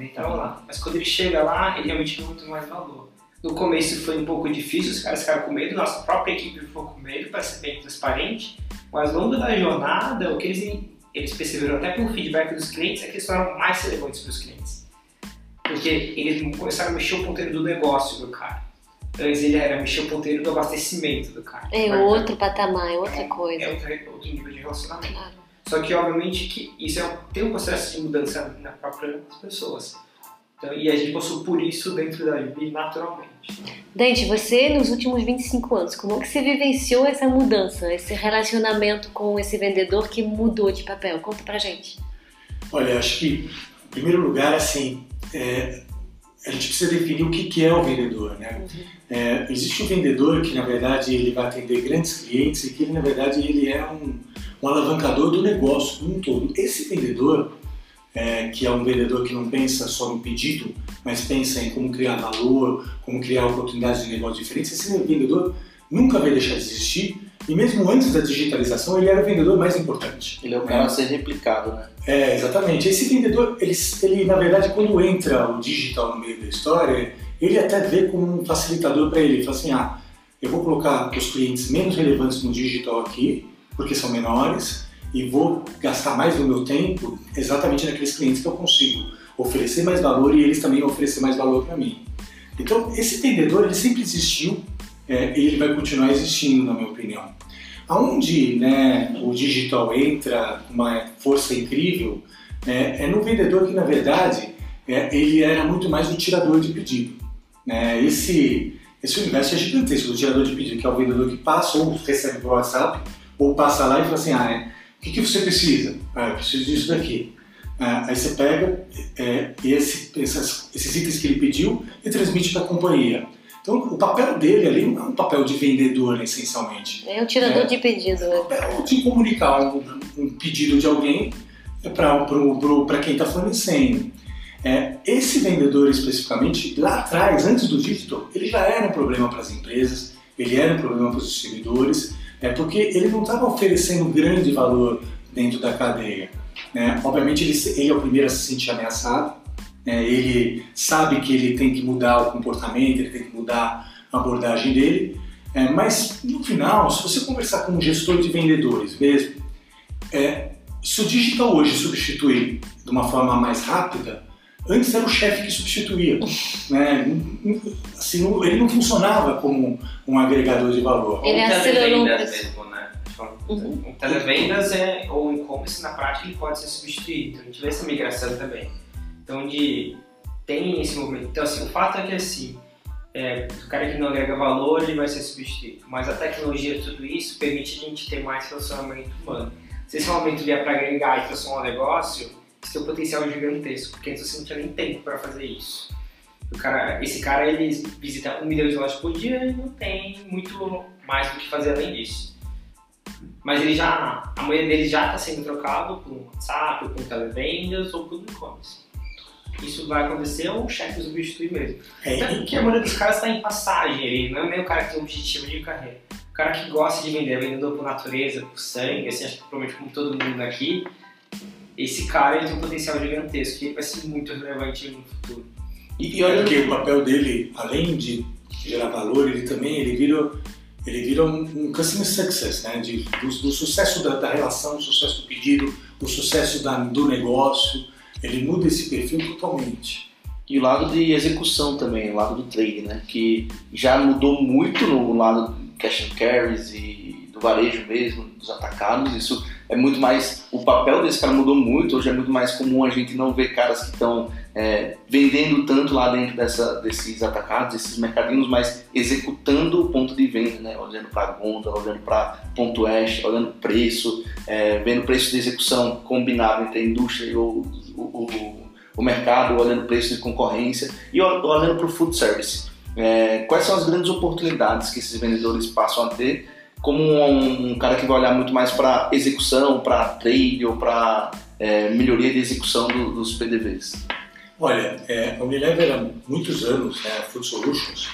Então lá. Mas quando ele chega lá, ele realmente tem muito mais valor. No começo foi um pouco difícil, os caras ficaram com medo, nossa própria equipe ficou com medo para ser bem transparente, mas ao longo da jornada, o que eles, eles perceberam até pelo feedback dos clientes é que eles foram mais relevantes para os clientes. Porque eles começaram a mexer o ponteiro do negócio do cara. Antes ele era mexer o ponteiro do abastecimento do cara. É outro patamar, é outra coisa. É outro, outro nível de relacionamento. Claro. Só que, obviamente, que isso é um, tem um processo de mudança na própria pessoas. Então, e a gente passou por isso dentro da IB naturalmente. Dante, você nos últimos 25 anos, como que você vivenciou essa mudança, esse relacionamento com esse vendedor que mudou de papel? Conta pra gente. Olha, acho que, em primeiro lugar, assim, é, a gente precisa definir o que, é o vendedor, né? É, existe o vendedor que, na verdade, ele vai atender grandes clientes e que, ele, na verdade, ele é um, um alavancador do negócio como um todo. Esse vendedor, é, que é um vendedor que não pensa só no pedido, mas pensa em como criar valor, como criar oportunidades de negócio diferentes, esse vendedor nunca vai deixar de existir e mesmo antes da digitalização ele era o vendedor mais importante. Ele é o cara a ser replicado, né? É, exatamente. Esse vendedor, ele, ele na verdade, quando entra o digital no meio da história, ele até vê como um facilitador para ele. Ele fala assim, ah, eu vou colocar os clientes menos relevantes no digital aqui, porque são menores, e vou gastar mais do meu tempo exatamente naqueles clientes que eu consigo oferecer mais valor e eles também oferecer mais valor para mim. Então, esse vendedor, ele sempre existiu é, ele vai continuar existindo, na minha opinião. Aonde né, o digital entra com uma força incrível é, é, no vendedor que, na verdade, é, ele era muito mais o tirador de pedido. Né? Esse, esse universo é gigantesco, o tirador de pedido, que é o vendedor que passa ou recebe por WhatsApp, ou passa lá e fala assim, ah, é, o que, que você precisa? Ah, eu preciso disso daqui. Ah, aí você pega é, esse, essas, esses itens que ele pediu e transmite para a companhia. Então, o papel dele ali não é um papel de vendedor, essencialmente. É o tirador É. de pedido. É um papel de comunicar um, um pedido de alguém para quem está fornecendo. É, esse vendedor especificamente, lá atrás, antes do digital, ele já era um problema para as empresas, ele era um problema para os distribuidores, é, porque ele não estava oferecendo grande valor dentro da cadeia. né? Obviamente, ele, ele é o primeiro a se sentir ameaçado, né? ele sabe que ele tem que mudar o comportamento, ele tem que mudar a abordagem dele, é, mas no final, se você conversar com um gestor de vendedores mesmo, é, se o digital hoje substituir de uma forma mais rápida, antes era o chefe que substituía. Né? Assim, ele não funcionava como um agregador de valor. Ele ou acelerou mesmo, né? Uhum. Um televendas é, ou e-commerce na prática ele pode ser substituído. Então a gente vê essa migração também. Então de tem esse movimento. Então assim, o fato é que assim, é, o cara que não agrega valor ele vai ser substituído. Mas a tecnologia, tudo isso, permite a gente ter mais relacionamento humano. Se esse momento vier para agregar e transformar um negócio, seu potencial é gigantesco, porque antes você não tinha nem tempo para fazer isso. O cara, esse cara ele visita um milhão de lojas por dia e não tem muito mais do que fazer além disso. Mas ele já, a maioria dele já está sendo trocado por um WhatsApp, por um televendas ou por um e-commerce. Isso vai acontecer ou o chefe substituir mesmo. É, Até porque a maioria dos caras está em passagem, ele não é meio o cara que tem um objetivo de carreira. O cara que gosta de vender, é vendedor por natureza, por sangue, assim, acho que provavelmente como todo mundo aqui, esse cara ele tem um potencial gigantesco e ele vai ser muito relevante no futuro. E, e olha que o papel dele, além de gerar valor, ele também ele vira, ele vira um, um customer success, né? De, do, do sucesso da, da relação, do sucesso do pedido, do sucesso da, do negócio. Ele muda esse perfil totalmente. E o lado de execução também, o lado do trade, né? Que já mudou muito no lado do cash and carries e do varejo mesmo, dos atacados. Isso é muito mais. O papel desse cara mudou muito. Hoje é muito mais comum a gente não ver caras que estão é, vendendo tanto lá dentro dessa, desses atacados, desses mercadinhos, mas executando o ponto de venda, né? Olhando para a gôndola, olhando para ponto oeste, olhando preço, é, vendo preço de execução combinado entre a indústria e o, o, o mercado, olhando o preço de concorrência e ol- olhando para o food service. É, quais são as grandes oportunidades que esses vendedores passam a ter como um, um cara que vai olhar muito mais para execução, para trade ou para é, melhoria de execução do- dos PDVs? Olha, é, a Unilever há muitos anos, né, a Food Solutions,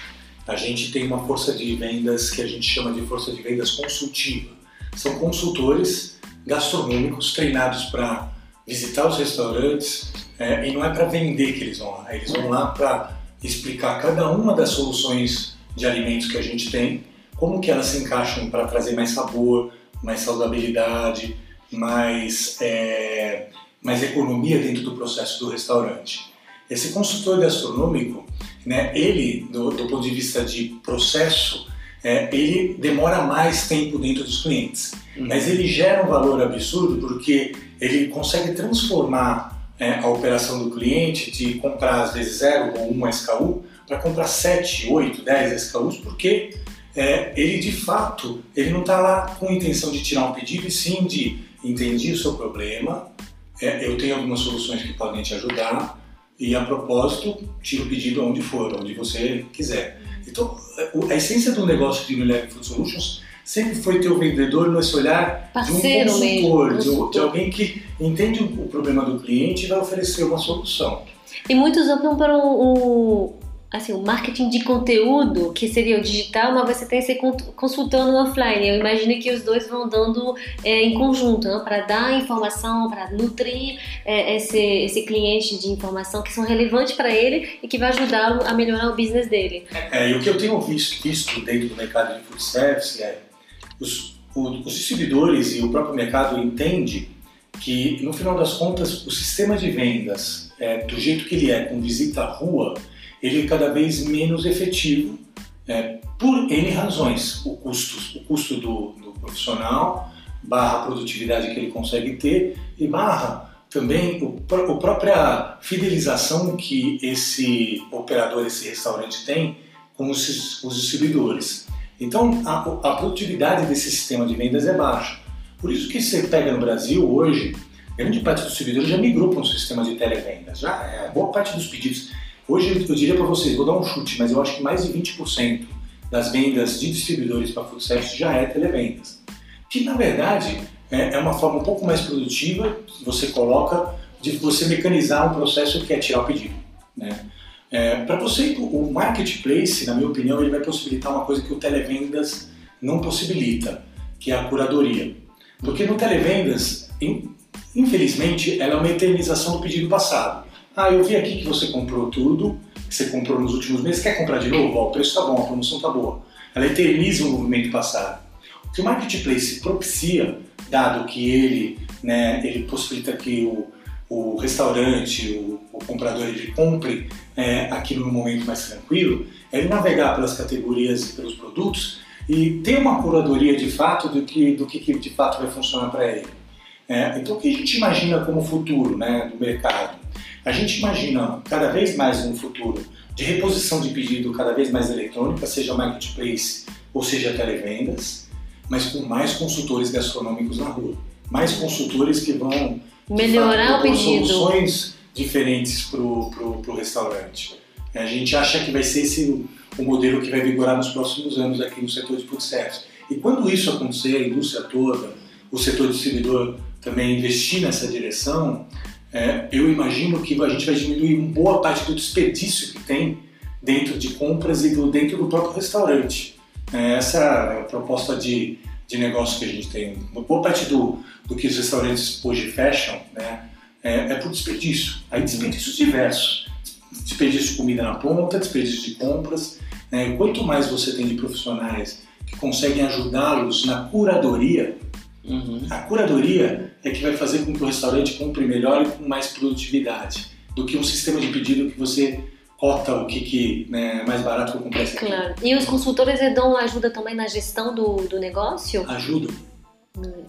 a gente tem uma força de vendas que a gente chama de força de vendas consultiva. São consultores gastronômicos treinados para visitar os restaurantes é, e não é para vender que eles vão lá, eles vão lá para explicar cada uma das soluções de alimentos que a gente tem, como que elas se encaixam para trazer mais sabor, mais saudabilidade, mais, é, mais economia dentro do processo do restaurante. esse consultor gastronômico, né, ele, do, do ponto de vista de processo, é, ele demora mais tempo dentro dos clientes. Mas ele gera um valor absurdo porque ele consegue transformar é, a operação do cliente de comprar às vezes 0 ou 1 SKU para comprar 7, 8, 10 SKUs, porque é, ele de fato ele não está lá com a intenção de tirar um pedido, e sim de entender o seu problema, é, eu tenho algumas soluções que podem te ajudar, e a propósito, tira o pedido onde for, onde você quiser. Então, a essência do negócio de Unilever Food Solutions sempre foi ter o vendedor nesse olhar Parceiro de um consultor, mesmo, de, de, alguém que entende o problema do cliente e vai oferecer uma solução. E muitos optam por um, assim, o marketing de conteúdo, que seria o digital, mas você tem esse consultor no offline. Eu imagino que os dois vão dando é, em conjunto, né? para dar informação, para nutrir é, esse, esse cliente de informação que são relevantes para ele e que vai ajudá-lo a melhorar o business dele. É, e o que eu tenho visto, visto dentro do mercado de food service é os, os distribuidores e o próprio mercado entende que, no final das contas, o sistema de vendas, é, do jeito que ele é, com visita à rua, ele é cada vez menos efetivo é, por N razões. O custo, o custo do, do, profissional, barra produtividade que ele consegue ter e barra também o, a própria fidelização que esse operador, esse restaurante tem com os, os distribuidores. Então, a, a, produtividade desse sistema de vendas é baixa. Por isso que você pega no Brasil hoje, grande parte dos distribuidores já migrou para um sistema de televendas. Já é, boa parte dos pedidos Hoje eu diria para vocês, vou dar um chute, mas eu acho que mais de 20% das vendas de distribuidores para food service já é televendas. Que na verdade é, é uma forma um pouco mais produtiva que você coloca de você mecanizar um processo que é tirar o pedido. Né? É, para você, o marketplace, na minha opinião, ele vai possibilitar uma coisa que o televendas não possibilita, que é a curadoria. Porque no televendas, infelizmente, ela é uma eternização do pedido passado. Ah, eu vi aqui que você comprou tudo, que você comprou nos últimos meses, quer comprar de novo? Ó, o preço tá bom, a promoção tá boa. Ela eterniza o movimento passado. O que o marketplace propicia, dado que ele, né, ele possibilita que o, o restaurante, o, o comprador, ele compre é, aquilo no momento mais tranquilo, é ele navegar pelas categorias e pelos produtos e ter uma curadoria de fato do que, do que, de fato vai funcionar para ele. É, então, o que a gente imagina como futuro né, do mercado? A gente imagina cada vez mais um futuro de reposição de pedido cada vez mais eletrônica, seja marketplace ou seja televendas, mas com mais consultores gastronômicos na rua. Mais consultores que vão melhorar o pedido. soluções diferentes para o restaurante. A gente acha que vai ser esse o modelo que vai vigorar nos próximos anos aqui no setor de food service. E quando isso acontecer, a indústria toda, o setor distribuidor também investir nessa direção, é, eu imagino que a gente vai diminuir boa parte do desperdício que tem dentro de compras e do, dentro do próprio restaurante. É, essa é a proposta de, de negócio que a gente tem. Uma boa parte do, do que os restaurantes hoje fecham né, é, é por desperdício. Aí desperdícios diversos. Desperdício de comida na ponta, desperdício de compras. Né, quanto mais você tem de profissionais que conseguem ajudá-los na curadoria, uhum. a curadoria é que vai fazer com que o restaurante compre melhor e com mais produtividade do que um sistema de pedido que você cota o que, que né, é mais barato que eu comprar esse Claro. E os consultores dão ajuda também na gestão do, do negócio? Ajudam.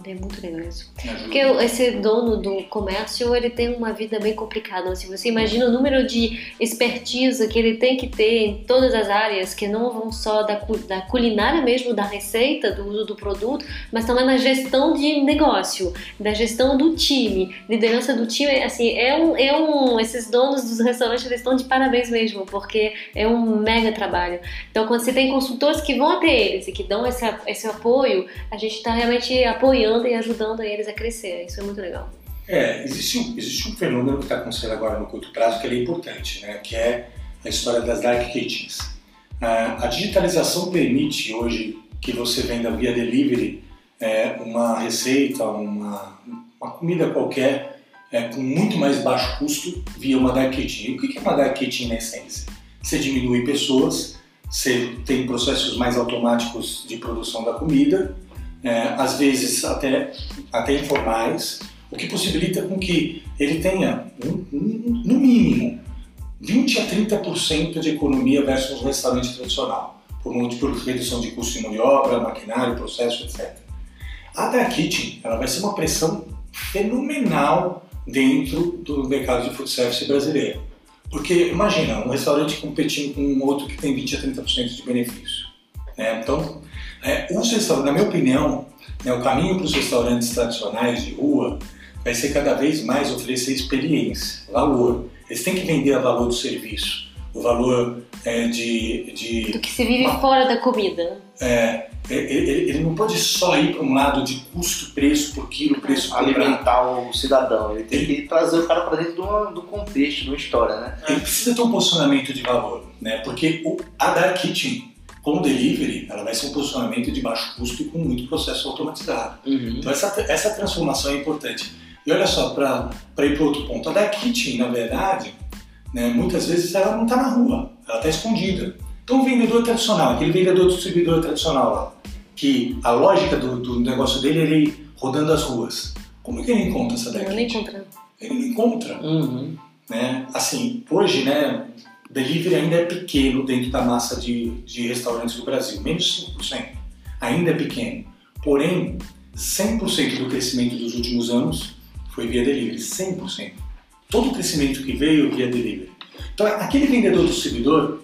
É muito legal isso. Porque esse dono do comércio, ele tem uma vida bem complicada. Se você imagina o número de expertise que ele tem que ter em todas as áreas, que não vão só da, da culinária mesmo, da receita, do uso do produto, mas também na gestão de negócio, da gestão do time, liderança do time, assim, é um, é um esses donos dos restaurantes, eles estão de parabéns mesmo, porque é um mega trabalho. Então, quando você tem consultores que vão até eles e que dão esse, esse apoio, a gente está realmente apoiando e ajudando eles a crescer. Isso é muito legal. É, existe um, existe um fenômeno que está acontecendo agora no curto prazo que é importante, né? que é a história das dark kitchens. A, a digitalização permite hoje que você venda via delivery é, uma receita, uma, uma comida qualquer é, com muito mais baixo custo via uma dark kitchen. E o que é uma dark kitchen na essência? Você diminui pessoas, você tem processos mais automáticos de produção da comida é, às vezes até, até informais, o que possibilita com que ele tenha, um, um, no mínimo, 20 a 30% de economia versus um restaurante tradicional, por, por redução de custo de mão de obra, maquinário, processo, etc. A Dark Kitchen ela vai ser uma pressão fenomenal dentro do mercado de food service brasileiro. Porque imagina, um restaurante competindo com um outro que tem 20 a 30% de benefício. Né? Então, é, os restaurantes, na minha opinião, né, o caminho para os restaurantes tradicionais de rua vai ser cada vez mais oferecer experiência, valor. Eles têm que vender a valor do serviço, o valor é, de, de, Do que se vive uma, fora da comida. É, ele, ele, não pode só ir para um lado de custo, preço por quilo, preço por Alimentar o cidadão. Ele tem que trazer o cara para dentro do, do contexto, de uma história, né? Ele precisa ter um posicionamento de valor, né? Porque o, a Dark Kitchen, como delivery, ela vai ser um posicionamento de baixo custo e com muito processo automatizado. Uhum. Então essa, essa transformação é importante. E olha só, para ir para outro ponto, a Dark Kitchen, na verdade, né, muitas vezes ela não está na rua, ela está escondida. Então o vendedor tradicional, aquele vendedor distribuidor tradicional lá, que a lógica do, do negócio dele é ele rodando as ruas. Como é que ele encontra essa Dark Kitchen? Ele não encontra. Ele não encontra. Uhum. Né? Assim, hoje, né, delivery ainda é pequeno dentro da massa de, de restaurantes do Brasil, menos 5%. Ainda é pequeno. Porém, 100% do crescimento dos últimos anos foi via delivery, 100%. Todo o crescimento que veio via delivery. Então, aquele vendedor do servidor,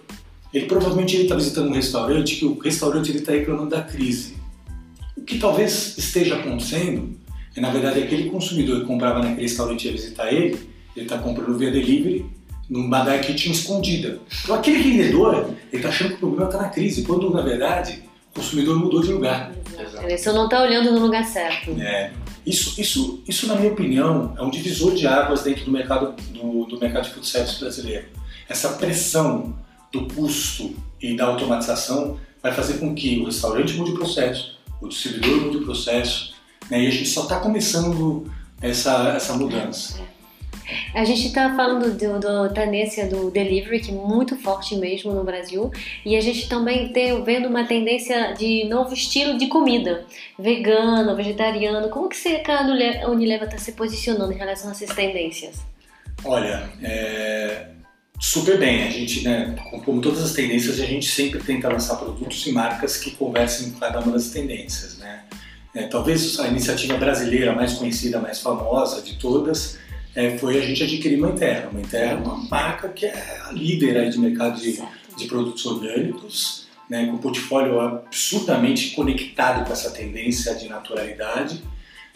ele provavelmente está visitando um restaurante que o restaurante está reclamando da crise. O que talvez esteja acontecendo é, na verdade, aquele consumidor que comprava naquele restaurante e ia visitar ele, ele está comprando via delivery numa dark kitchen escondida. Então, aquele vendedor, ele está achando que o problema está na crise, quando, na verdade, o consumidor mudou de lugar. Ele só não está olhando no lugar certo. É. Isso, isso, isso, na minha opinião, é um divisor de águas dentro do mercado, do, do mercado de food service brasileiro. Essa pressão do custo e da automatização vai fazer com que o restaurante mude o processo, o distribuidor mude o processo, né? e a gente só está começando essa, essa mudança. É. A gente está falando do, do, tendência do delivery, que é muito forte mesmo no Brasil, e a gente também tem vendo uma tendência de novo estilo de comida, vegano, vegetariano. Como que você, a Unilever está se posicionando em relação a essas tendências? Olha, é, super bem. A gente, né, como todas as tendências, a gente sempre tenta lançar produtos e marcas que conversem com cada uma das tendências, né? É, talvez a iniciativa brasileira mais conhecida, mais famosa de todas, é, foi a gente adquirir uma Terra. Uma Terra é uma marca que é a líder aí de mercado de, de produtos orgânicos, né, com um portfólio absurdamente conectado com essa tendência de naturalidade.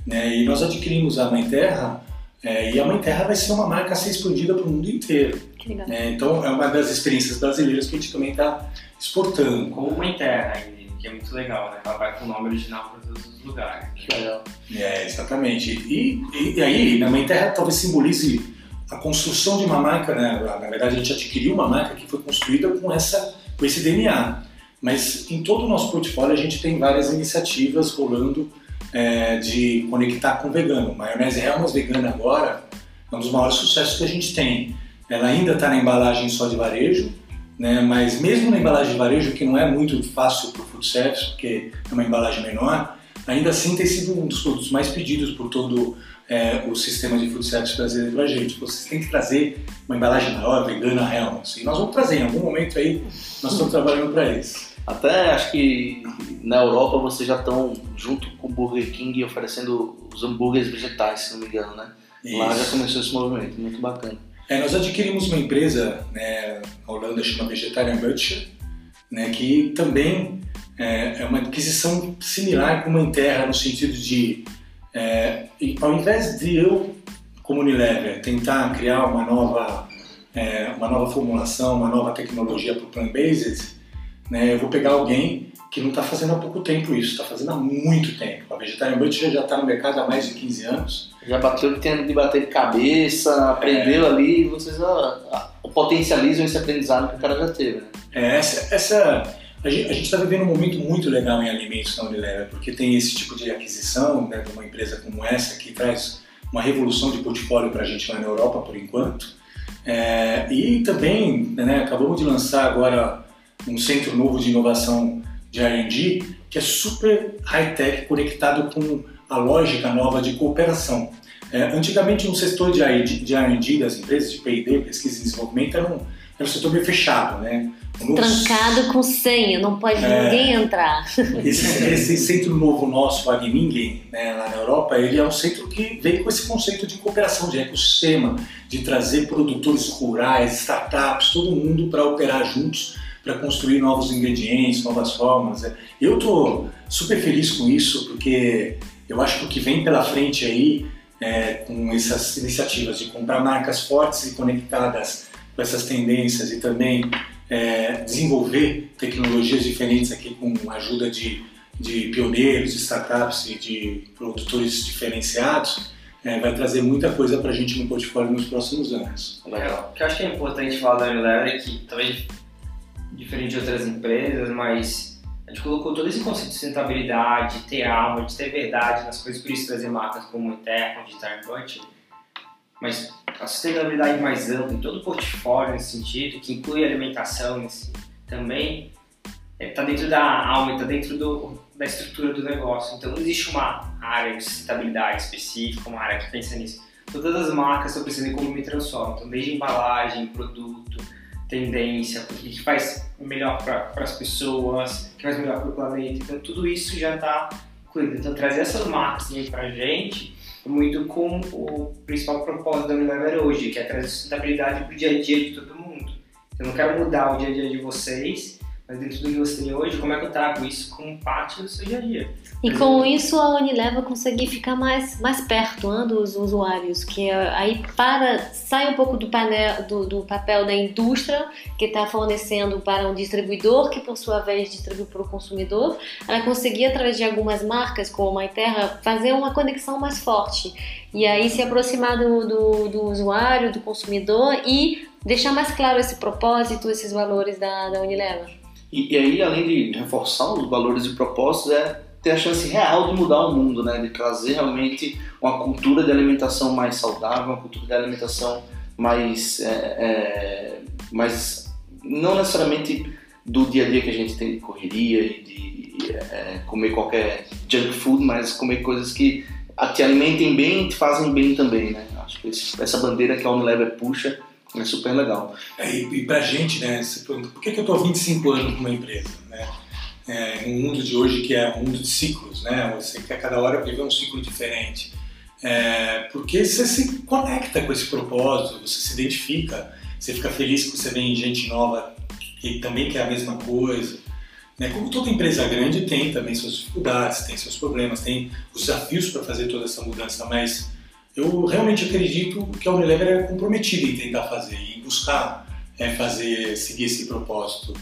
Né, e nós adquirimos a Mãe Terra é, e a Mãe Terra vai ser uma marca a ser expandida para o mundo inteiro. Né, então é uma das experiências brasileiras que a gente também está exportando. Com Mãe Terra, que é muito legal, né? Ela vai com o nome original para todos os lugares. Que legal. É, exatamente. E, e, e aí, na Mãe Terra talvez simbolize a construção de uma marca, né? Na verdade, a gente adquiriu uma marca que foi construída com, essa, com esse DNA. Mas em todo o nosso portfólio a gente tem várias iniciativas rolando é, de conectar com o vegano. Maionese Helmas Vegana agora é um dos maiores sucessos que a gente tem. Ela ainda está na embalagem só de varejo, né? mas mesmo na embalagem de varejo, que não é muito fácil para o food service, porque é uma embalagem menor, ainda assim tem sido um dos produtos mais pedidos por todo é, o sistema de food service brasileiro para a gente. Vocês têm que trazer uma embalagem maior, vegana, Helmets. E nós vamos trazer, em algum momento aí, nós estamos trabalhando para isso. Até acho que na Europa vocês já estão junto com o Burger King oferecendo os hambúrgueres vegetais, se não me engano, né? Isso. Lá já começou esse movimento, muito bacana. É, nós adquirimos uma empresa né, na Holanda, chama Vegetarian Butcher, né, que também é, é, uma aquisição similar com uma Interra no sentido de, é, ao invés de eu, como Unilever, tentar criar uma nova, é, uma nova formulação, uma nova tecnologia para o plant-based, né, eu vou pegar alguém que não está fazendo há pouco tempo isso, está fazendo há muito tempo. A Vegetarian Butcher já está no mercado há mais de 15 anos. Já bateu que tem de bater de cabeça, aprendeu é. ali e vocês ó, potencializam esse aprendizado que o cara já teve. Né? É, essa, essa, a gente está vivendo um momento muito legal em alimentos na Unilever, porque tem esse tipo de aquisição né, de uma empresa como essa que traz uma revolução de portfólio para a gente lá na Europa, por enquanto. É, e também né, acabamos de lançar agora um centro novo de inovação de R&D que é super high-tech, conectado com a lógica nova de cooperação. É, antigamente, no setor de R&D das empresas, de P&D, pesquisa e desenvolvimento, era um, era um setor meio fechado, né? Trancado com senha, não pode é, ninguém entrar. Esse, esse, centro novo nosso, o Ninguém, né, lá na Europa, ele é um centro que vem com esse conceito de cooperação, de ecossistema, de trazer produtores rurais, startups, todo mundo para operar juntos, para construir novos ingredientes, novas formas. Né. Eu estou super feliz com isso, porque eu acho que o que vem pela frente aí, é, com essas iniciativas de comprar marcas fortes e conectadas com essas tendências e também é, desenvolver tecnologias diferentes aqui com a ajuda de, de pioneiros, de startups e de produtores diferenciados, é, vai trazer muita coisa para a gente no portfólio nos próximos anos. Legal. O que eu acho que é importante falar da Unilever é que, talvez diferente de outras empresas, mas a gente colocou todo esse conceito de sustentabilidade, de ter alma, de ter verdade nas coisas, por isso trazer marcas como Intercom, de Target, mas a sustentabilidade mais ampla em todo o portfólio nesse sentido, que inclui alimentação nesse, também, está é, tá dentro da alma, está dentro do, da estrutura do negócio. Então não existe uma área de sustentabilidade específica, uma área que pensa nisso. Todas as marcas estão pensando em como me transformo, então desde embalagem, produto, tendência, o que faz melhor para as pessoas, o que faz melhor para o planeta. Então tudo isso já está incluído. Então trazer essas marcas para a gente muito com o principal propósito da Unilever hoje, que é trazer sustentabilidade para o dia a dia de todo mundo. Eu não quero mudar o dia a dia de vocês, mas dentro do que você tem hoje, como é que eu trago isso como parte do seu dia a dia? E com isso a Unilever conseguir ficar mais, mais perto hein, dos usuários, que aí para sai um pouco do, painel, do, do papel da indústria que está fornecendo para um distribuidor, que por sua vez distribui para o consumidor, ela conseguir através de algumas marcas como a Terra fazer uma conexão mais forte e aí se aproximar do, do, do usuário, do consumidor e deixar mais claro esse propósito, esses valores da, da Unilever. E, e, aí, além de reforçar os valores e propósitos, é ter a chance real de mudar o mundo, né? De trazer realmente uma cultura de alimentação mais saudável, uma cultura de alimentação mais, é, é, mais não necessariamente do dia a dia que a gente tem de correria e de é, comer qualquer junk food, mas comer coisas que te alimentem bem e te fazem bem também, né? Acho que essa bandeira que a Unilever puxa é super legal. É, e, e pra gente, né, por que, que eu tô há 25 anos numa empresa, né? É, mundo de hoje que é um mundo de ciclos, né? Você quer cada hora viver um ciclo diferente. É, porque você se conecta com esse propósito, você se identifica, você fica feliz que você vê gente nova que também quer a mesma coisa. Né? Como toda empresa grande tem também suas dificuldades, tem seus problemas, tem os desafios para fazer toda essa mudança, mas eu realmente acredito que a Unilever é comprometida em tentar fazer, em buscar é, fazer, seguir esse propósito.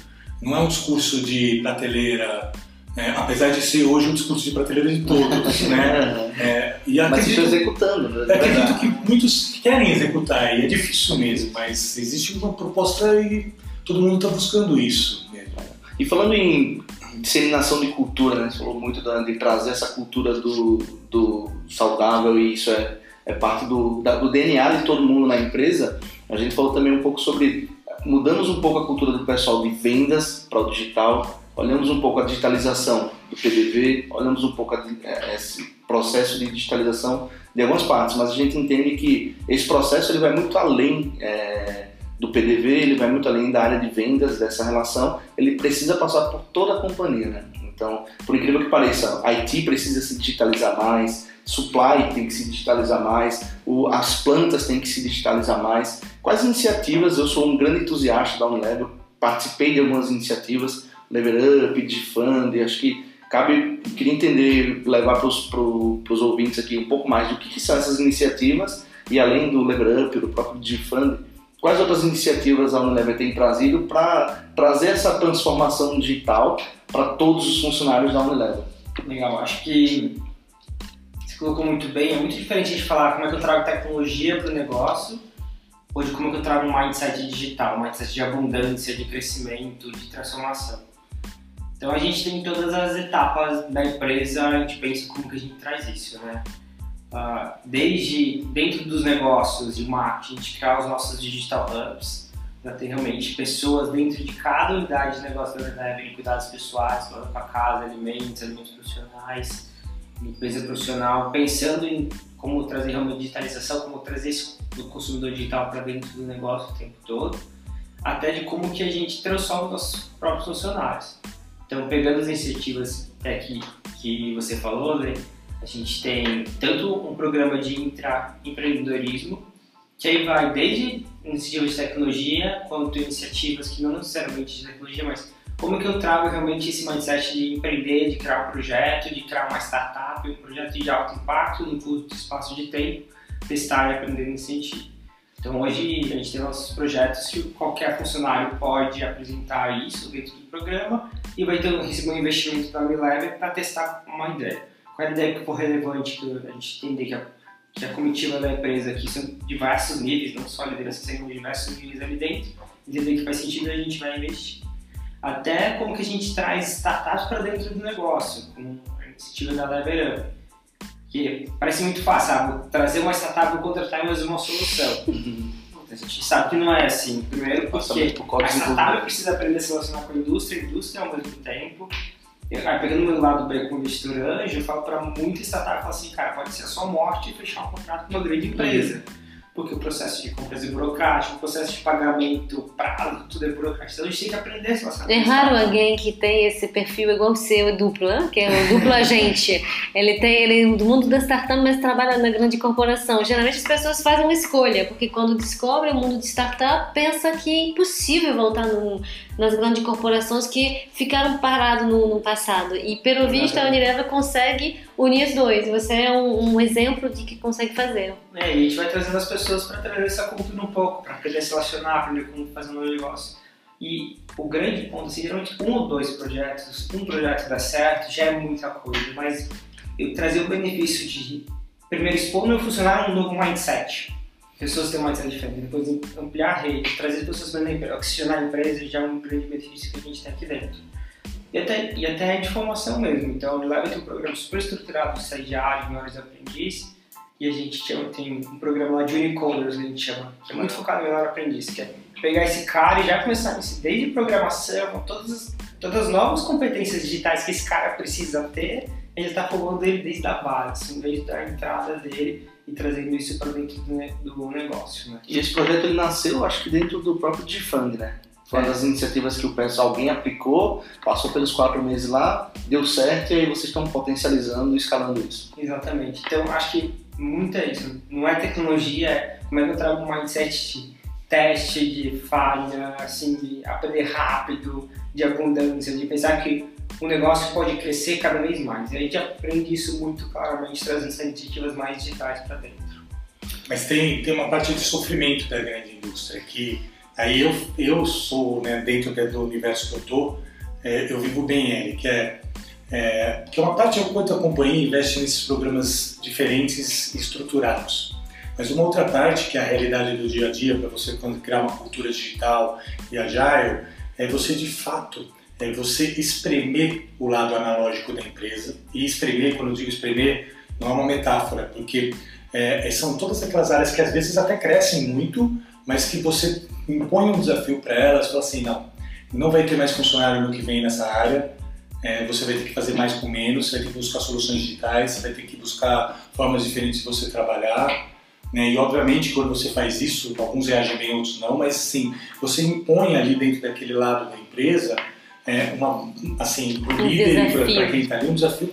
Não é um discurso de prateleira, é, apesar de ser hoje um discurso de prateleira de todos, né? É, e mas estou executando, né? Acredito que muitos querem executar e é difícil mesmo, mas existe uma proposta e todo mundo está buscando isso. Mesmo. E falando em disseminação de cultura, né? Você falou muito de trazer essa cultura do, do saudável e isso é é parte do, da, do DNA de todo mundo na empresa. A gente falou também um pouco sobre mudamos um pouco a cultura do pessoal de vendas para o digital, olhamos um pouco a digitalização do PDV, olhamos um pouco a, é, esse processo de digitalização de algumas partes, mas a gente entende que esse processo ele vai muito além é, do PDV, ele vai muito além da área de vendas, dessa relação, ele precisa passar por toda a companhia, né? Então, por incrível que pareça, a IT precisa se digitalizar mais, supply tem que se digitalizar mais, o, as plantas têm que se digitalizar mais. Quais iniciativas? Eu sou um grande entusiasta da Unilever, participei de algumas iniciativas, Lever Up, Digifund, acho que cabe, queria entender, levar para os ouvintes aqui um pouco mais do que, que, são essas iniciativas e além do Lever Up, do próprio Digifund, quais outras iniciativas a Unilever tem trazido para trazer essa transformação digital para todos os funcionários da Unilever? Legal, acho que você colocou muito bem, é muito diferente de falar como é que eu trago tecnologia para o negócio ou de como é que eu trago um mindset digital, um mindset de abundância, de crescimento, de transformação. Então a gente tem todas as etapas da empresa, a gente pensa como que a gente traz isso, né? Uh, desde dentro dos negócios de marketing, a gente criar os nossos digital hubs, para ter realmente pessoas dentro de cada unidade de negócio da Unilever, cuidados pessoais, para casa, alimentos, alimentos profissionais, empresa profissional, pensando em como trazer realmente digitalização, como trazer esse, o consumidor digital para dentro do negócio o tempo todo, até de como que a gente transforma os nossos próprios funcionários. Então, pegando as iniciativas até que, que você falou, né, a gente tem tanto um programa de intraempreendedorismo, que aí vai desde iniciativas de tecnologia, quanto iniciativas que não necessariamente de tecnologia, mas como que eu trago realmente esse mindset de empreender, de criar um projeto, de criar uma startup, um projeto de alto impacto, em curto espaço de tempo, testar e aprender nesse sentido. Então hoje a gente tem nossos projetos que qualquer funcionário pode apresentar isso dentro do programa e vai ter, receber um investimento da Unilever para testar uma ideia. Qual é a ideia que for relevante, que a gente entender que a, que a comitiva da empresa, que são diversos níveis, não só a liderança, são diversos níveis ali dentro, entender que faz sentido a gente vai investir até como que a gente traz startups para dentro do negócio, com a iniciativa da Lever Up. Que parece muito fácil, sabe? Trazer uma startup e contratar mais uma solução. A gente sabe que não é assim. Primeiro porque a startup precisa aprender a se relacionar com a indústria, a indústria ao mesmo tempo. Aí, pegando o meu lado bem com o investidor anjo, eu falo para muita startup, falo assim, cara, pode ser a sua morte e fechar um contrato com uma grande empresa. Uhum porque o processo de compras é burocrático, o processo de pagamento, prazo, tudo é burocrático. Então a gente tem que aprender a se É raro alguém que tem esse perfil igual o seu, é duplo, né? que é o duplo agente. Ele tem, ele é do mundo da startup, mas trabalha na grande corporação. Geralmente as pessoas fazem uma escolha, porque quando descobrem o mundo de startup, pensa que é impossível voltar no, nas grandes corporações que ficaram parados no, no passado. E pelo visto a Unilever consegue unir os dois. Você é um, um, exemplo de que consegue fazer. É, e a gente vai trazendo as pessoas para trazer essa cultura um pouco, para aprender a se relacionar, aprender como fazer um negócio. E o grande ponto, assim, geralmente um ou dois projetos, um projeto dá certo, já é muita coisa, mas eu trazer o benefício de primeiro expor meu funcionário um novo mindset. Pessoas têm um mindset diferente, depois ampliar a rede, trazer pessoas para oxigenar a empresa já é um grande benefício que a gente tem aqui dentro e até, e até formação mesmo. Então, o Leva tem um programa super estruturado estagiário, melhores aprendiz, e a gente tem um programa lá de Unicoders, a gente chama, que é muito focado no melhor aprendiz, que é pegar esse cara e já começar desde programação, todas as, todas as novas competências digitais que esse cara precisa ter, a gente está formando ele desde a base, em vez da entrada dele e trazendo isso para dentro do, negócio. Né? E esse projeto ele nasceu, acho que dentro do próprio Difang, né? Foi uma das iniciativas que o pessoal, alguém aplicou, passou pelos quatro meses lá, deu certo e aí vocês estão potencializando e escalando isso. Exatamente. Então, acho que muito é isso. Não é tecnologia, é como é que eu trago um mindset de teste, de falha, assim, de aprender rápido, de abundância, de pensar que o negócio pode crescer cada vez mais. E a gente aprende isso muito claramente, trazendo essas iniciativas mais digitais para dentro. Mas tem, tem uma parte de sofrimento da grande indústria que Aí eu, eu sou, né, dentro do universo que eu tô, é, eu vivo bem ele, que é, é que uma parte eu quanto a companhia investe nesses programas diferentes estruturados. Mas uma outra parte, que é a realidade do dia a dia, para você criar uma cultura digital e agile, é você de fato é você espremer o lado analógico da empresa. E espremer, quando eu digo espremer, não é uma metáfora, porque é, são todas aquelas áreas que às vezes até crescem muito, mas que você impõe um desafio para elas, fala assim, não, não vai ter mais funcionário no que vem nessa área, é, você vai ter que fazer mais com menos, você vai ter que buscar soluções digitais, você vai ter que buscar formas diferentes de você trabalhar, né? E obviamente quando você faz isso, alguns reagem bem, outros não, mas sim, você impõe ali dentro daquele lado da empresa é, uma, assim, para o líder e para quem está ali, um desafio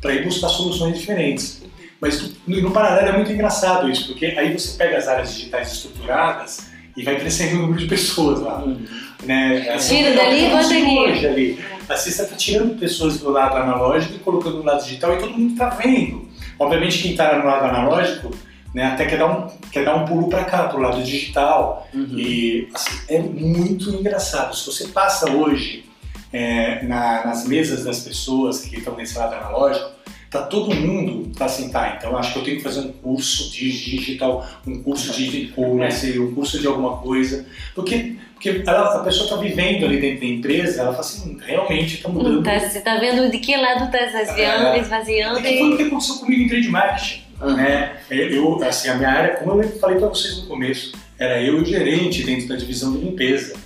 para ir buscar soluções diferentes. Mas no, no paralelo é muito engraçado isso, porque aí você pega as áreas digitais estruturadas e vai crescendo o número de pessoas lá. Uhum. Né? Tira dali e bota aqui. Assim, você está tirando pessoas do lado analógico e colocando no lado digital e todo mundo está vendo. Obviamente quem está no lado analógico né, até quer dar um, quer dar um pulo para cá, para o lado digital. Uhum. E assim, é muito engraçado. Se você passa hoje é, na, nas mesas das pessoas que estão nesse lado analógico, tá todo mundo tá assim, tá, então acho que eu tenho que fazer um curso de digital, um curso de e-commerce, um curso de alguma coisa, porque porque ela, a pessoa está vivendo ali dentro da empresa, ela fala assim, realmente está mudando. Tá, você está vendo de que lado está esvaziando, é, esvaziando. É, foi o que aconteceu comigo em trade marketing. Uhum. Né? Eu, assim, a minha área, como eu falei para vocês no começo, era eu e o gerente dentro da divisão de limpeza.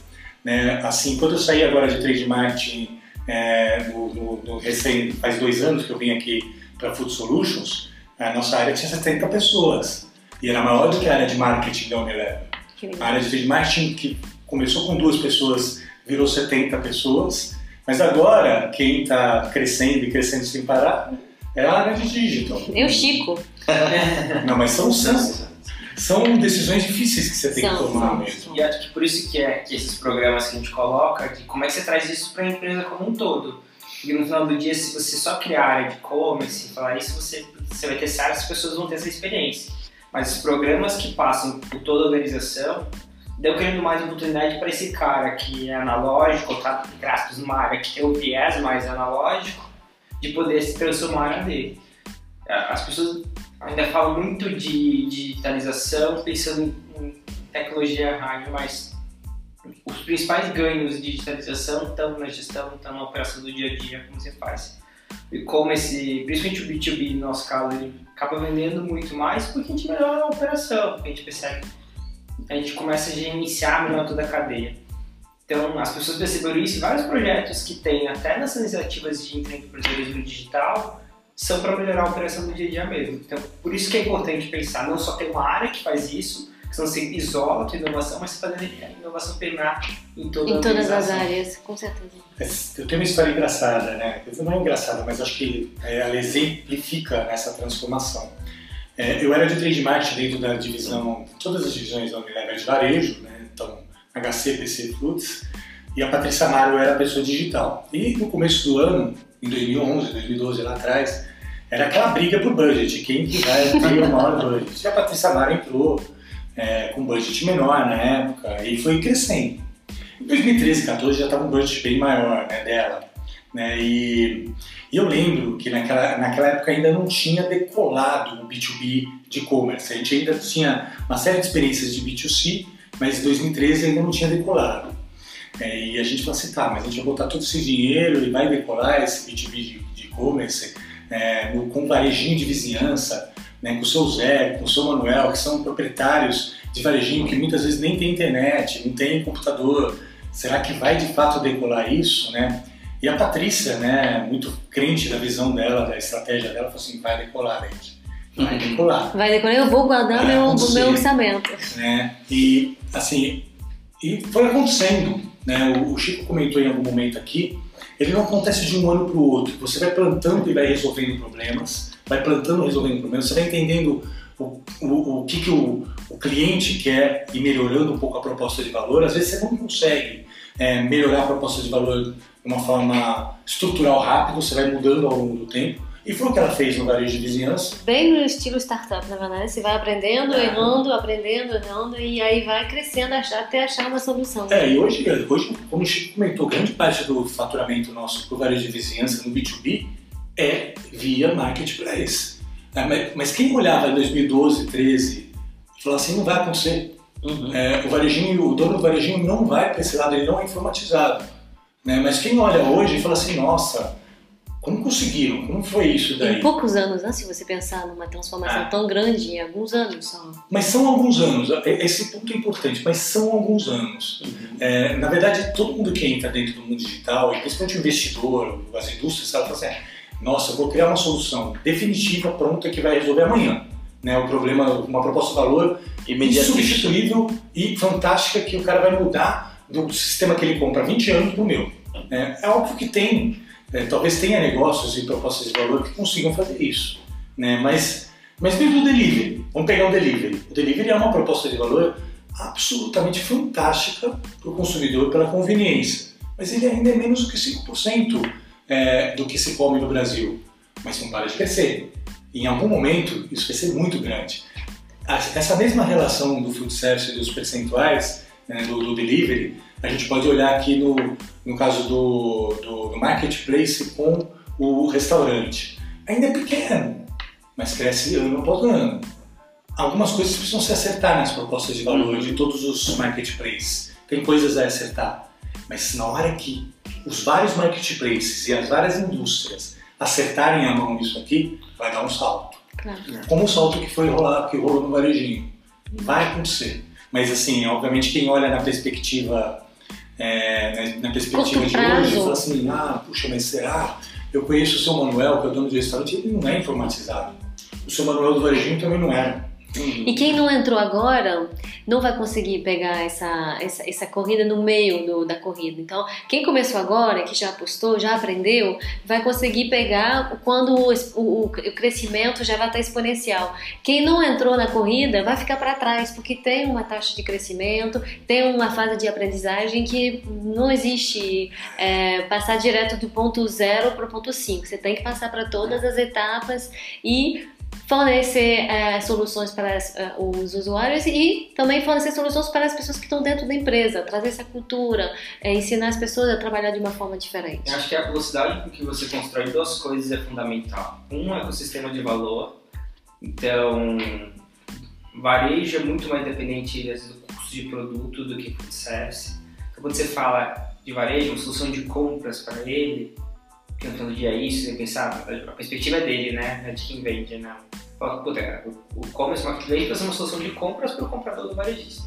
Né? Assim, quando eu saí agora de trade marketing é, no, no, recém, faz dois anos que eu vim aqui para Food Solutions, a nossa área tinha 70 pessoas. E era maior do que a área de marketing da Unilever. A área de marketing que começou com duas pessoas virou 70 pessoas. Mas agora, quem está crescendo e crescendo sem parar é a área de digital. Eu, Chico. Não, mas são, são, são decisões difíceis que você tem São, que tomar são, mesmo. são. E acho que por isso que é que esses programas que a gente coloca, de como é que você traz isso para a empresa como um todo. Porque no final do dia, se você só criar a área de e-commerce e falar isso, você, você vai ter essa área, as pessoas vão ter essa experiência. Mas os programas que passam por toda a organização, deu criando mais oportunidade para esse cara que é analógico, ou tá, entre aspas, numa área que tem o viés mais analógico, de poder se transformar na dele. As pessoas ainda falam muito de digitalização, pensando em, em tecnologia rádio, mas os principais ganhos de digitalização estão na gestão, estão na operação do dia a dia, como você faz. E como esse, principalmente o B2B, no nosso caso, ele acaba vendendo muito mais porque a gente melhora a operação, porque a gente percebe, a gente começa a gerenciar melhor toda a cadeia. Então, as pessoas perceberam isso vários projetos que tem, até nessas iniciativas de empreendedorismo digital, são para melhorar a operação do dia a dia mesmo. Então, por isso que é importante pensar, não só ter uma área que faz isso, que senão você isola a tua inovação, mas você fazer a inovação permear em toda a Em todas as áreas, com certeza. Mas Eu tenho uma história engraçada, né? Não é engraçada, mas acho que é, ela exemplifica essa transformação. É, eu era de trade marketing dentro da divisão, todas as divisões da Unilever de varejo, né? Então, HC, PC Foods, e a Patrícia Amaro era a pessoa digital. E no começo do ano, em 2011, 2012, lá atrás, era aquela briga por budget, quem que vai ter o maior budget. E a Patrícia Amaro entrou é, com budget menor na época e foi crescendo. Em 2013, 14 já estava um budget bem maior né, dela. Né, e, e eu lembro que naquela, naquela época ainda não tinha decolado o B2B de e-commerce. A gente ainda tinha uma série de experiências de B2C, mas em 2013 ainda não tinha decolado. É, e a gente falou assim, tá, mas a gente vai botar todo esse dinheiro e vai decolar esse B2B de e-commerce é, com varejinho de vizinhança, né, com o seu Zé, com o seu Manuel, que são proprietários de varejinho que muitas vezes nem tem internet, não tem computador. Será que vai de fato decolar isso, né? E a Patrícia, né, muito crente da visão dela, da estratégia dela, falou assim, vai decolar, gente. Vai decolar Vai decorar, eu vou guardar Vai meu, acontecer. meu orçamento. né? E assim, e foi acontecendo, né? O, Chico comentou em algum momento aqui, ele não acontece de um ano para o outro. Você vai plantando e vai resolvendo problemas, vai plantando resolvendo problemas, você vai entendendo o, o, o que, que o, o cliente quer e melhorando um pouco a proposta de valor. Às vezes você não consegue é, melhorar a proposta de valor de uma forma estrutural rápida, você vai mudando ao longo do tempo. E foi o que ela fez no varejo de vizinhança, Bem no estilo startup, na verdade. Você vai aprendendo, É. errando, aprendendo, errando, e aí vai crescendo até achar uma solução. É, e hoje, hoje, como o Chico comentou, grande parte do faturamento nosso para o varejo de vizinhança no B2B é via marketplace. É, mas, mas quem olhava em 2012, 13, falava assim, não vai acontecer. Uhum. É, o varejinho, o dono do varejinho não vai para esse lado, ele não é informatizado. Né? Mas quem olha hoje fala assim, nossa, como conseguiram? Como foi isso Em daí? poucos anos, né? Se você pensar numa transformação É. tão grande, em alguns anos só. Mas são alguns anos, é- esse ponto é importante, mas são alguns anos. É, na verdade, todo mundo que entra dentro do mundo digital, e principalmente o investidor, as indústrias, ela fala assim, nossa, eu vou criar uma solução definitiva, pronta, que vai resolver amanhã. Né, o problema, uma proposta de valor insubstituível e fantástica que o cara vai mudar do sistema que ele compra há 20 anos para o meu. É, é óbvio que tem, é, talvez tenha negócios e propostas de valor que consigam fazer isso, né? mas, mas mesmo o delivery, vamos pegar o delivery. O delivery é uma proposta de valor absolutamente fantástica para o consumidor pela conveniência, mas ele ainda é menos do que 5% é, do que se come no Brasil, mas não para de crescer. Em algum momento isso vai ser muito grande. Essa mesma relação do food service e dos percentuais né, do, do delivery, a gente pode olhar aqui no, no caso do, do, do marketplace com o restaurante. Ainda é pequeno, mas cresce ano após ano. Algumas coisas precisam se acertar nas propostas de valor de todos os marketplaces. Tem coisas a acertar, mas na hora que os vários marketplaces e as várias indústrias acertarem a mão nisso aqui, vai dar um salto Claro. como o salto que foi rolar, que rolou no varejinho. Vai acontecer. Mas assim, obviamente quem olha na perspectiva, é, na, na perspectiva Curto de prazo. hoje, fala assim, ah, puxa, mas será? Eu conheço o seu Manuel, que é o dono do restaurante, ele não é informatizado. o seu Manuel do Varejinho também não era. E quem não entrou agora não vai conseguir pegar essa, essa, essa corrida no meio do, da corrida. Então, quem começou agora, que já apostou, já aprendeu, vai conseguir pegar quando o, o, o crescimento já vai estar exponencial. Quem não entrou na corrida vai ficar para trás, porque tem uma taxa de crescimento, tem uma fase de aprendizagem que não existe é, passar direto do ponto zero para o ponto 5. Você tem que passar para todas as etapas e fornecer é, soluções para uh, os usuários e também fornecer soluções para as pessoas que estão dentro da empresa, trazer essa cultura, é, ensinar as pessoas a trabalhar de uma forma diferente. Acho que a velocidade com que você constrói duas coisas é fundamental. Um é o sistema de valor, então varejo é muito mais dependente do custo de produto do que food service. Então quando você fala de varejo, uma solução de compras para ele, tentando dia isso, e pensar, a perspectiva é dele, né? É de quem vende, né? Puta, o e-commerce marketplace vai ser uma solução de compras para o comprador do varejista.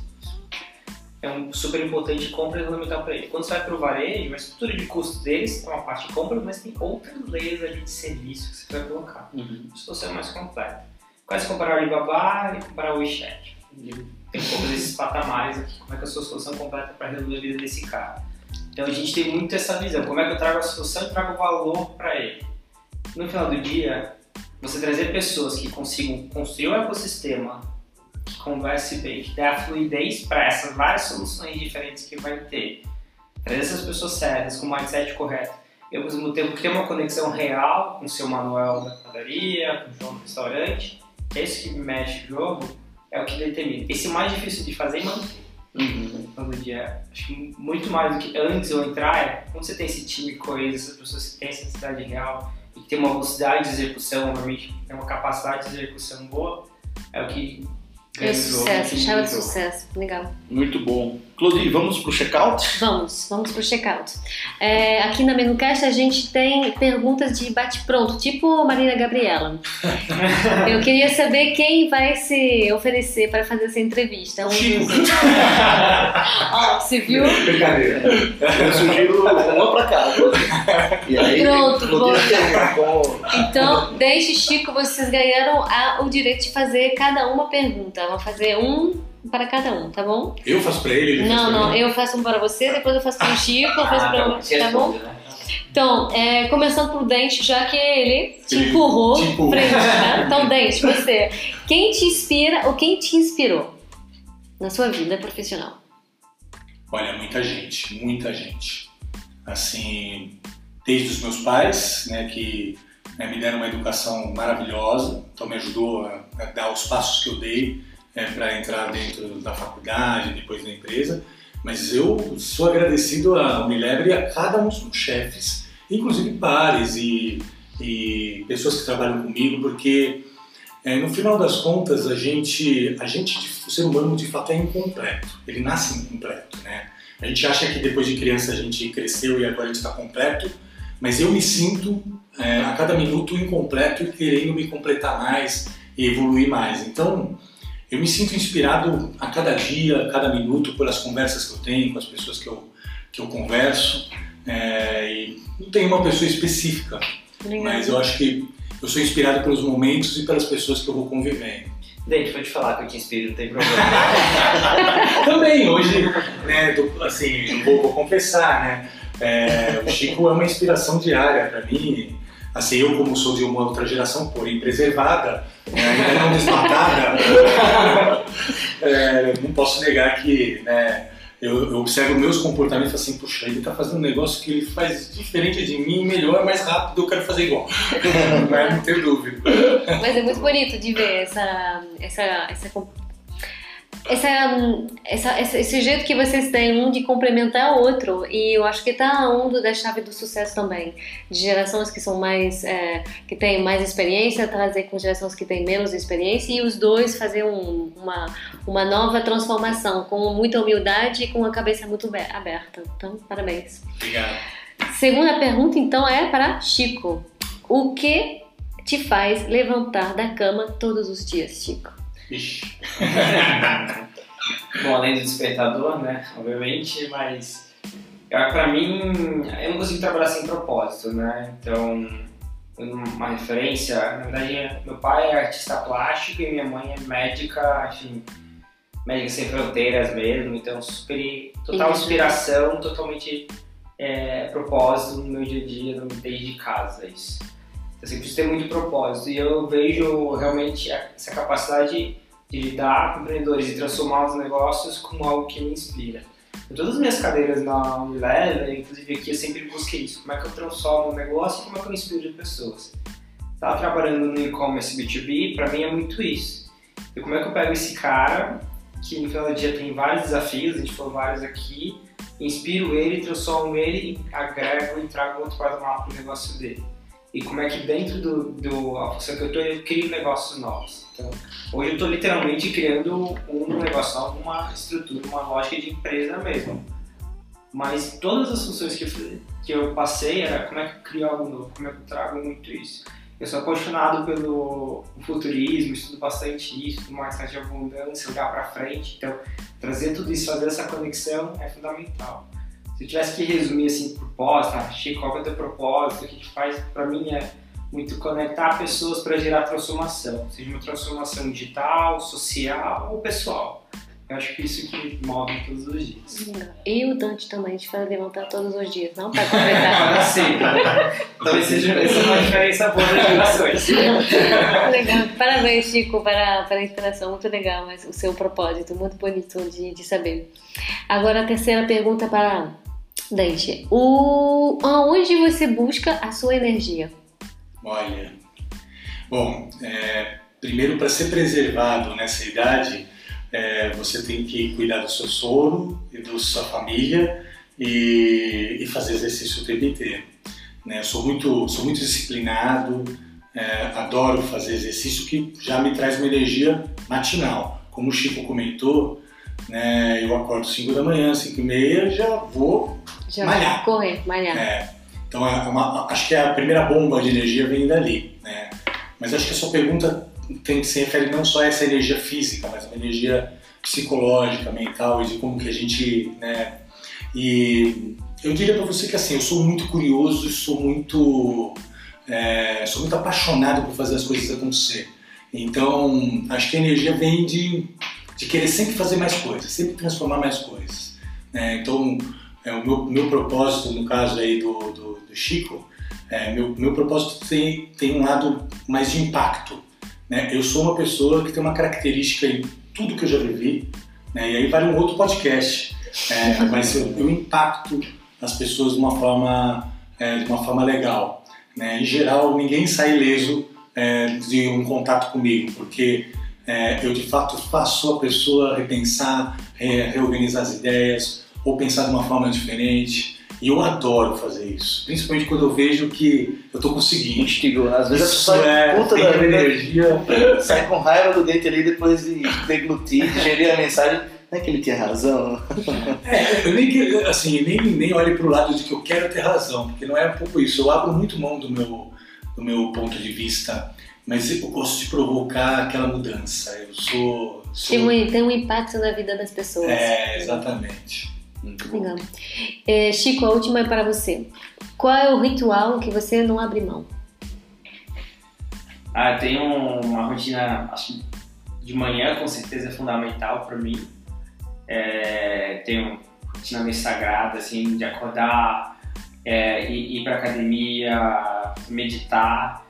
É um super importante compra fundamental para ele. Quando você vai para o varejo, a estrutura de custo deles é uma parte de compra, mas tem outras layers ali de serviço que você vai colocar. Uhum. Se é mais completo. Quase comparar o Alibaba e comparar o WeChat. Tem todos esses patamares aqui. Como é que é a sua solução completa para resolver a vida desse cara? Então a gente tem muito essa visão, como é que eu trago a solução e trago valor para ele. No final do dia, você trazer pessoas que consigam construir um ecossistema que converse bem, que dê a fluidez para essas várias soluções diferentes que vai ter, trazer essas pessoas certas, com o mindset correto, e ao mesmo tempo ter uma conexão real com o seu Manuel da padaria, com o João do restaurante, é isso que mexe o jogo, é o que determina. Esse é mais difícil de fazer e manter. Uhum. Todo dia. Acho que muito mais do que antes eu entrar é quando você tem esse time coeso, essas pessoas que têm essa necessidade real e que tem uma velocidade de execução, realmente tem uma capacidade de execução boa, é o que é sucesso, chave de sucesso. Legal. Muito bom. Claudine, vamos pro checkout? Vamos, vamos pro checkout. É, aqui na Menucast a gente tem perguntas de bate-pronto, tipo Marina Gabriela. Eu queria saber quem vai se oferecer para fazer essa entrevista. Um Ó, você viu? Brincadeira. Eu sugiro uma para cá. E aí, Pronto, bom. Então, desde Chico, vocês ganharam a, o direito de fazer cada uma pergunta. Vamos fazer um para cada um, tá bom? Eu faço para ele, ele Não, não, eu faço um para você, depois eu faço para o Chico, eu faço ah, para você, tá bom? Né? Então, é, começando por Dente, já que ele te ele empurrou te frente, né? Então, Dente, você, quem te inspira ou quem te inspirou na sua vida profissional? Olha, muita gente, muita gente. Assim, desde os meus pais, né, que né, me deram uma educação maravilhosa, então me ajudou a, a dar os passos que eu dei é, para entrar dentro da faculdade, depois da empresa, mas eu sou agradecido a Unilever e a cada um dos chefes, inclusive pares e, e pessoas que trabalham comigo, porque é, no final das contas a gente, a gente, o ser humano de fato é incompleto, ele nasce incompleto, né? A gente acha que depois de criança a gente cresceu e agora a gente está completo, mas eu me sinto é, a cada minuto incompleto e querendo me completar mais e evoluir mais. Então, eu me sinto inspirado a cada dia, a cada minuto, pelas conversas que eu tenho com as pessoas que eu, que eu converso. É, e não tem uma pessoa específica, Obrigada. mas eu acho que eu sou inspirado pelos momentos e pelas pessoas que eu vou convivendo. Dente, pode falar que eu te inspiro, não tem problema. Também, hoje, né, do, assim, vou, vou confessar, né, é, o Chico é uma inspiração diária para mim. Assim, eu como sou de uma outra geração, porém preservada, né, ainda não desmatada, é, não posso negar que né, eu, eu, observo meus comportamentos assim, puxa, ele está fazendo um negócio que ele faz diferente de mim, melhor, mais rápido, eu quero fazer igual. não, não tenho dúvida. Mas é muito bonito de ver essa, essa, essa essa, essa, esse jeito que vocês têm um de complementar o outro e eu acho que está um da chave do sucesso também. De gerações que são mais é, que têm mais experiência trazer com gerações que têm menos experiência e os dois fazer um, uma uma nova transformação com muita humildade e com a cabeça muito aberta. Então parabéns. Obrigado. Segunda pergunta então é para Chico. O que te faz levantar da cama todos os dias Chico Ixi. Bom, além do despertador, né? Obviamente, mas para mim eu não consigo trabalhar sem propósito, né? Então uma referência, na verdade, meu pai é artista plástico e minha mãe é médica, enfim, médica sem fronteiras mesmo, então super, total inspiração, totalmente é, propósito no meu dia a dia, no desde de casa, isso. Sempre preciso ter muito propósito e eu vejo realmente essa capacidade de lidar com empreendedores e transformar os negócios como algo que me inspira. Em todas as minhas cadeiras na Unilever, inclusive aqui, eu sempre busquei isso. Como é que eu transformo o negócio e como é que eu inspiro pessoas. Estava trabalhando no e-commerce B2B, para mim é muito isso. E como é que eu pego esse cara, que no final do dia tem vários desafios, a gente falou vários aqui, inspiro ele, transformo ele, agrego e trago outro patamar para o negócio dele. E como é que dentro do, do a função que eu estou, eu crio negócios novos. Então, hoje eu estou literalmente criando um negócio novo, uma estrutura, uma lógica de empresa mesmo. Mas todas as funções que eu, que eu passei era como é que eu crio algo novo, como é que eu trago muito isso. Eu sou apaixonado pelo futurismo, estudo bastante isso, mais de abundância, olhar para frente. Então, trazer tudo isso, fazer essa conexão é fundamental. Se eu tivesse que resumir assim, propósito, ah, Chico, qual é o teu propósito, o que a gente faz, para mim é muito conectar pessoas para gerar transformação, seja uma transformação digital, social ou pessoal. Eu acho que isso que move todos os dias. E o Dante também, a gente vai levantar todos os dias, não para completar. Sim, talvez seja essa uma diferença boa das gerações. legal. Parabéns, Chico, para, para a inspiração. Muito legal, mas o seu propósito, muito bonito de, de saber. Agora a terceira pergunta para Dante. O, aonde você busca a sua energia? Olha, bom, é, primeiro para ser preservado nessa idade é, você tem que cuidar do seu sono e da sua família e, e, fazer exercício o tempo inteiro. Né? Eu sou muito, sou muito disciplinado, é, adoro fazer exercício que já me traz uma energia matinal. Como o Chico comentou, né, eu acordo 5 da manhã, 5 e meia, já vou já malhar. correr, malhar. É, então, é uma, acho que a primeira bomba de energia vem dali. Né? Mas acho que a sua pergunta tem que se refere não só a essa energia física, mas uma energia psicológica, mental e de como que a gente, né? E eu diria para você que assim, eu sou muito curioso e sou muito, é, sou muito apaixonado por fazer as coisas acontecer. Então, acho que a energia vem de, de querer sempre fazer mais coisas, sempre transformar mais coisas. Né? Então, é, o meu, meu propósito, no caso aí do, do, do Chico, é, meu, meu propósito tem, tem um lado mais de impacto. Né? Eu sou uma pessoa que tem uma característica em tudo que eu já vivi, né? e aí vale um outro podcast, é, mas eu, eu, impacto as pessoas de uma forma, é, de uma forma legal. Né? Em geral, ninguém sai ileso é, de um contato comigo, porque é, eu de fato faço a pessoa repensar, re, reorganizar as ideias, ou pensar de uma forma diferente. E eu adoro fazer isso, principalmente quando eu vejo que eu tô conseguindo. Instigou. Às vezes isso a pessoa é puta da energia, sai com raiva do dente ali depois de deglutir, digerir a mensagem. Não é que ele tinha razão? É, eu nem, assim, nem, nem olho pro lado de que eu quero ter razão, porque não é um pouco isso. Eu abro muito mão do meu, do meu ponto de vista, mas eu gosto de provocar aquela mudança. Eu sou. sou... Tem, um, tem um impacto na vida das pessoas. É, exatamente. Muito Legal. É, Chico, a última é para você. Qual é o ritual que você não abre mão? Ah, eu tenho uma rotina, acho de manhã com certeza é fundamental para mim. É, tenho uma rotina meio sagrada, assim, de acordar, é, ir, ir para academia, meditar,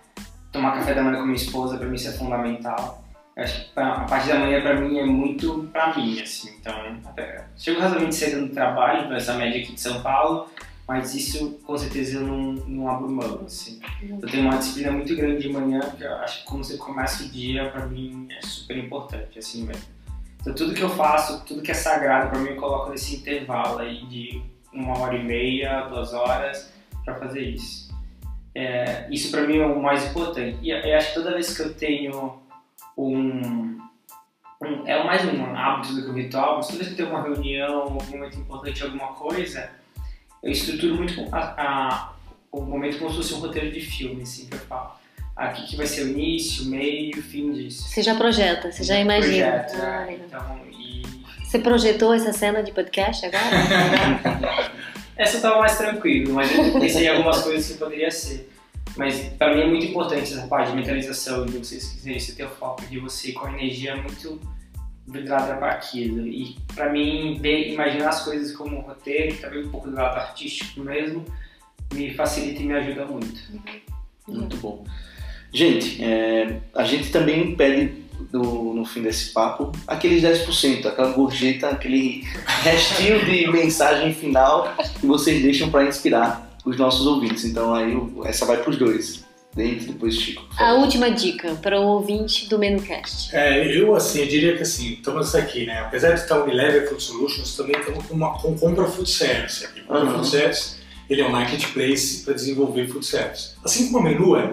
tomar café da manhã com minha esposa, para mim isso é fundamental acho que a parte da manhã para mim é muito para mim, assim. Então, até, chego razoavelmente cedo no trabalho, nessa média aqui de São Paulo, mas isso com certeza eu não, não abro mão, assim. Eu tenho uma disciplina muito grande de manhã, que eu acho que como você começa o dia, para mim é super importante, assim mesmo. Então, tudo que eu faço, tudo que é sagrado para mim, eu coloco nesse intervalo aí de uma hora e meia, duas horas, para fazer isso. É, isso para mim é o mais importante. E eu acho que toda vez que eu tenho um, um, é mais um hábito do que um ritual, mas toda vez que tem uma reunião, algum momento importante, alguma coisa, eu estruturo muito a, a, o momento como se fosse um roteiro de filme, assim, que eu falo. Aqui que vai ser o início, o meio, o fim disso. Você já projeta, você já imagina. Projeto, ah, então, e... Você projetou essa cena de podcast agora? essa eu tava mais tranquilo, mas eu pensei em algumas coisas que poderia ser. Mas para mim é muito importante essa parte de mentalização, de vocês quiserem ter o foco, de você com a energia muito vidrada para aquilo. E para mim, ver, imaginar as coisas como um roteiro, também um pouco do lado artístico mesmo, me facilita e me ajuda muito. Muito bom. Gente, é, a gente também pede no, no fim desse papo aqueles 10%, aquela gorjeta, aquele restinho de mensagem final que vocês deixam para inspirar os nossos ouvintes. Então aí essa vai para os dois. Dentro, depois Chico. A última dica para o ouvinte do MenuCast. É, eu assim, eu diria que assim, estamos aqui, né? Apesar de estar Unilever Food Solutions, também estamos com uma com Compra Food Service aqui. Compra uhum. Food Service, ele é um marketplace para desenvolver food service. Assim como a Menu é,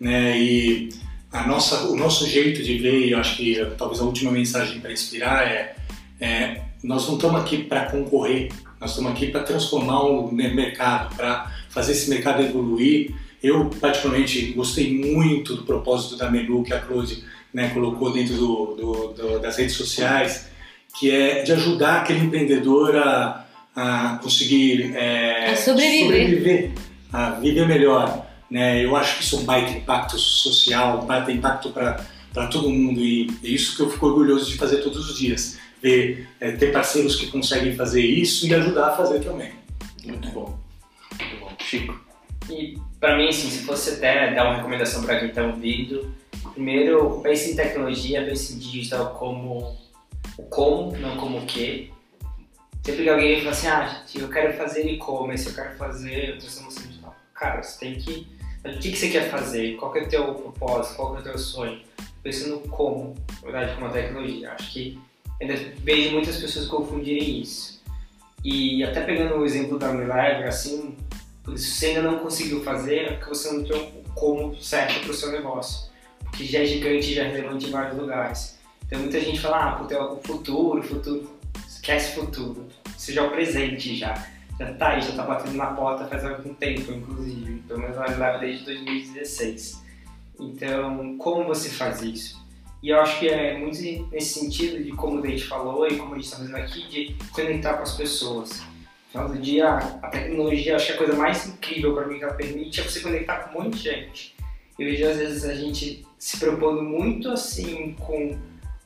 né? E a nossa, o nosso jeito de ver, e eu acho que talvez a última mensagem para inspirar é, é nós não estamos aqui para concorrer, nós estamos aqui para transformar o mercado, para fazer esse mercado evoluir eu, particularmente, gostei muito do propósito da Menu que a Claude né, colocou dentro do, do, do, das redes sociais, que é de ajudar aquele empreendedor a, a conseguir é, a sobreviver. sobreviver, a viver melhor. Né? Eu acho que isso é um baita impacto social, um baita impacto para todo mundo e é isso que eu fico orgulhoso de fazer todos os dias. Ver, é, ter parceiros que conseguem fazer isso e ajudar a fazer também. Muito bom. Muito bom. Chico. E para mim, assim, se fosse até dar uma recomendação para quem está ouvindo, primeiro pense em tecnologia, pense em digital como o como, não como o que. Sempre que alguém fala assim, ah, eu quero fazer e-commerce, eu quero fazer transformação digital. Cara, você tem que. O que, que você quer fazer? Qual que é o teu propósito? Qual que é o teu sonho? Pense no como, na verdade, com a tecnologia. Acho que ainda vejo muitas pessoas confundirem isso. E até pegando o exemplo da Unilever, assim, se você ainda não conseguiu fazer, é porque você não tem o como certo para o seu negócio. Porque já é gigante, já é relevante em vários lugares. Então muita gente fala, ah, puta, é o futuro, futuro. Esquece futuro. Seja o presente já. Já tá aí, já tá batendo na porta faz algum tempo, inclusive. Pelo menos ela leva desde 2016. Então, como você faz isso? E eu acho que é muito nesse sentido de como o Dente falou e como a gente está fazendo aqui, de conectar com as pessoas final do dia, a tecnologia, acho que a coisa mais incrível para mim que ela permite é você conectar com um monte de gente. Eu vejo às vezes a gente se propondo muito assim com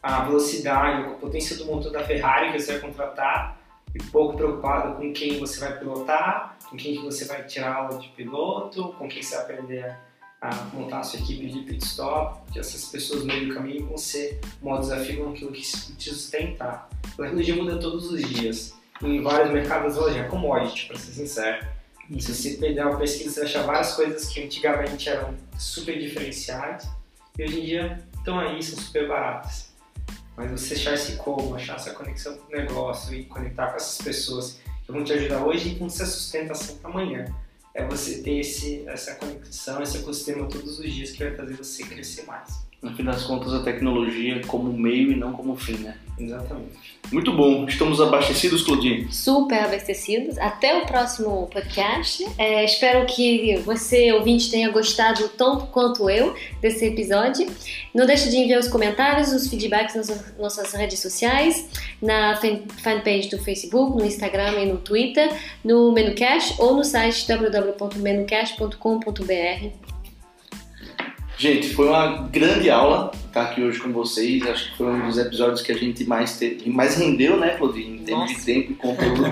a velocidade, com a potência do motor da Ferrari que você vai contratar e pouco preocupado com quem você vai pilotar, com quem você vai tirar aula de piloto, com quem você vai aprender a montar a sua equipe de pit stop, porque essas pessoas no meio do caminho vão ser um desafio naquilo que te sustentar. A tecnologia muda todos os dias em vários mercados hoje, é commodity, para ser sincero. Se você perder uma pesquisa, você vai achar várias coisas que antigamente eram super diferenciadas e hoje em dia estão aí, são super baratas. Mas você achar esse como, achar essa conexão com o negócio e conectar com essas pessoas que vão te ajudar hoje e com essa sustentação para amanhã. É você ter esse, essa conexão, esse ecossistema todos os dias que vai fazer você crescer mais. No fim das contas, a tecnologia como meio e não como fim, né? Exatamente. Muito bom. Estamos abastecidos, Claudinho? Super abastecidos. Até o próximo podcast. É, espero que você, ouvinte, tenha gostado tanto quanto eu desse episódio. Não deixe de enviar os comentários, os feedbacks nas nossas redes sociais, na fanpage do Facebook, no Instagram e no Twitter, no Menucast ou no site www.menucast.com.br. Gente, foi uma grande aula estar aqui hoje com vocês. Acho que foi um dos episódios que a gente mais, teve, mais rendeu, né, Claudinho? Em termos de tempo e conteúdo.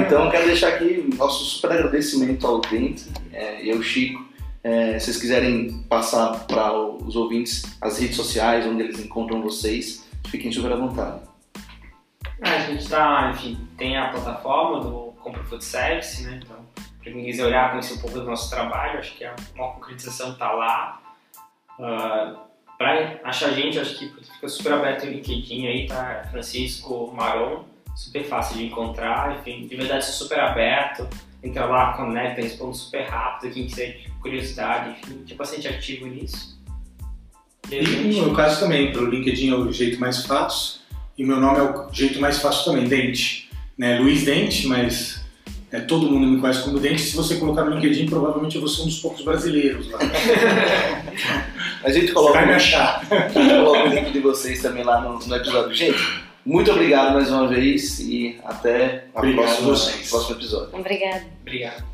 então, quero deixar aqui nosso super agradecimento ao Dente é, e ao Chico. É, se vocês quiserem passar para os ouvintes as redes sociais, onde eles encontram vocês, fiquem super à vontade. É, a gente está, enfim, tem a plataforma do Compra Food Service, né? Então, para quem quiser olhar, conhecer um pouco do nosso trabalho, acho que a maior concretização está lá. Uh, ah, para achar a gente, acho que fica super aberto o LinkedIn aí, tá? Francisco Maron, super fácil de encontrar, enfim, de verdade super aberto. Entra lá, conecta, responde super rápido, quem quiser de curiosidade, enfim, tem bastante ativo nisso. E, e no meu caso também, pelo LinkedIn é o jeito mais fácil, e meu nome é o jeito mais fácil também, Dente. Né? Luiz Dente, mas é, todo mundo me conhece como Dente. Se você colocar no LinkedIn, provavelmente eu vou ser um dos poucos brasileiros lá. a gente coloca, vai me achar. a gente coloca o link de vocês também lá no, no episódio. Gente, muito obrigado mais uma vez e até o próximo, próximo episódio. Obrigado. Obrigado.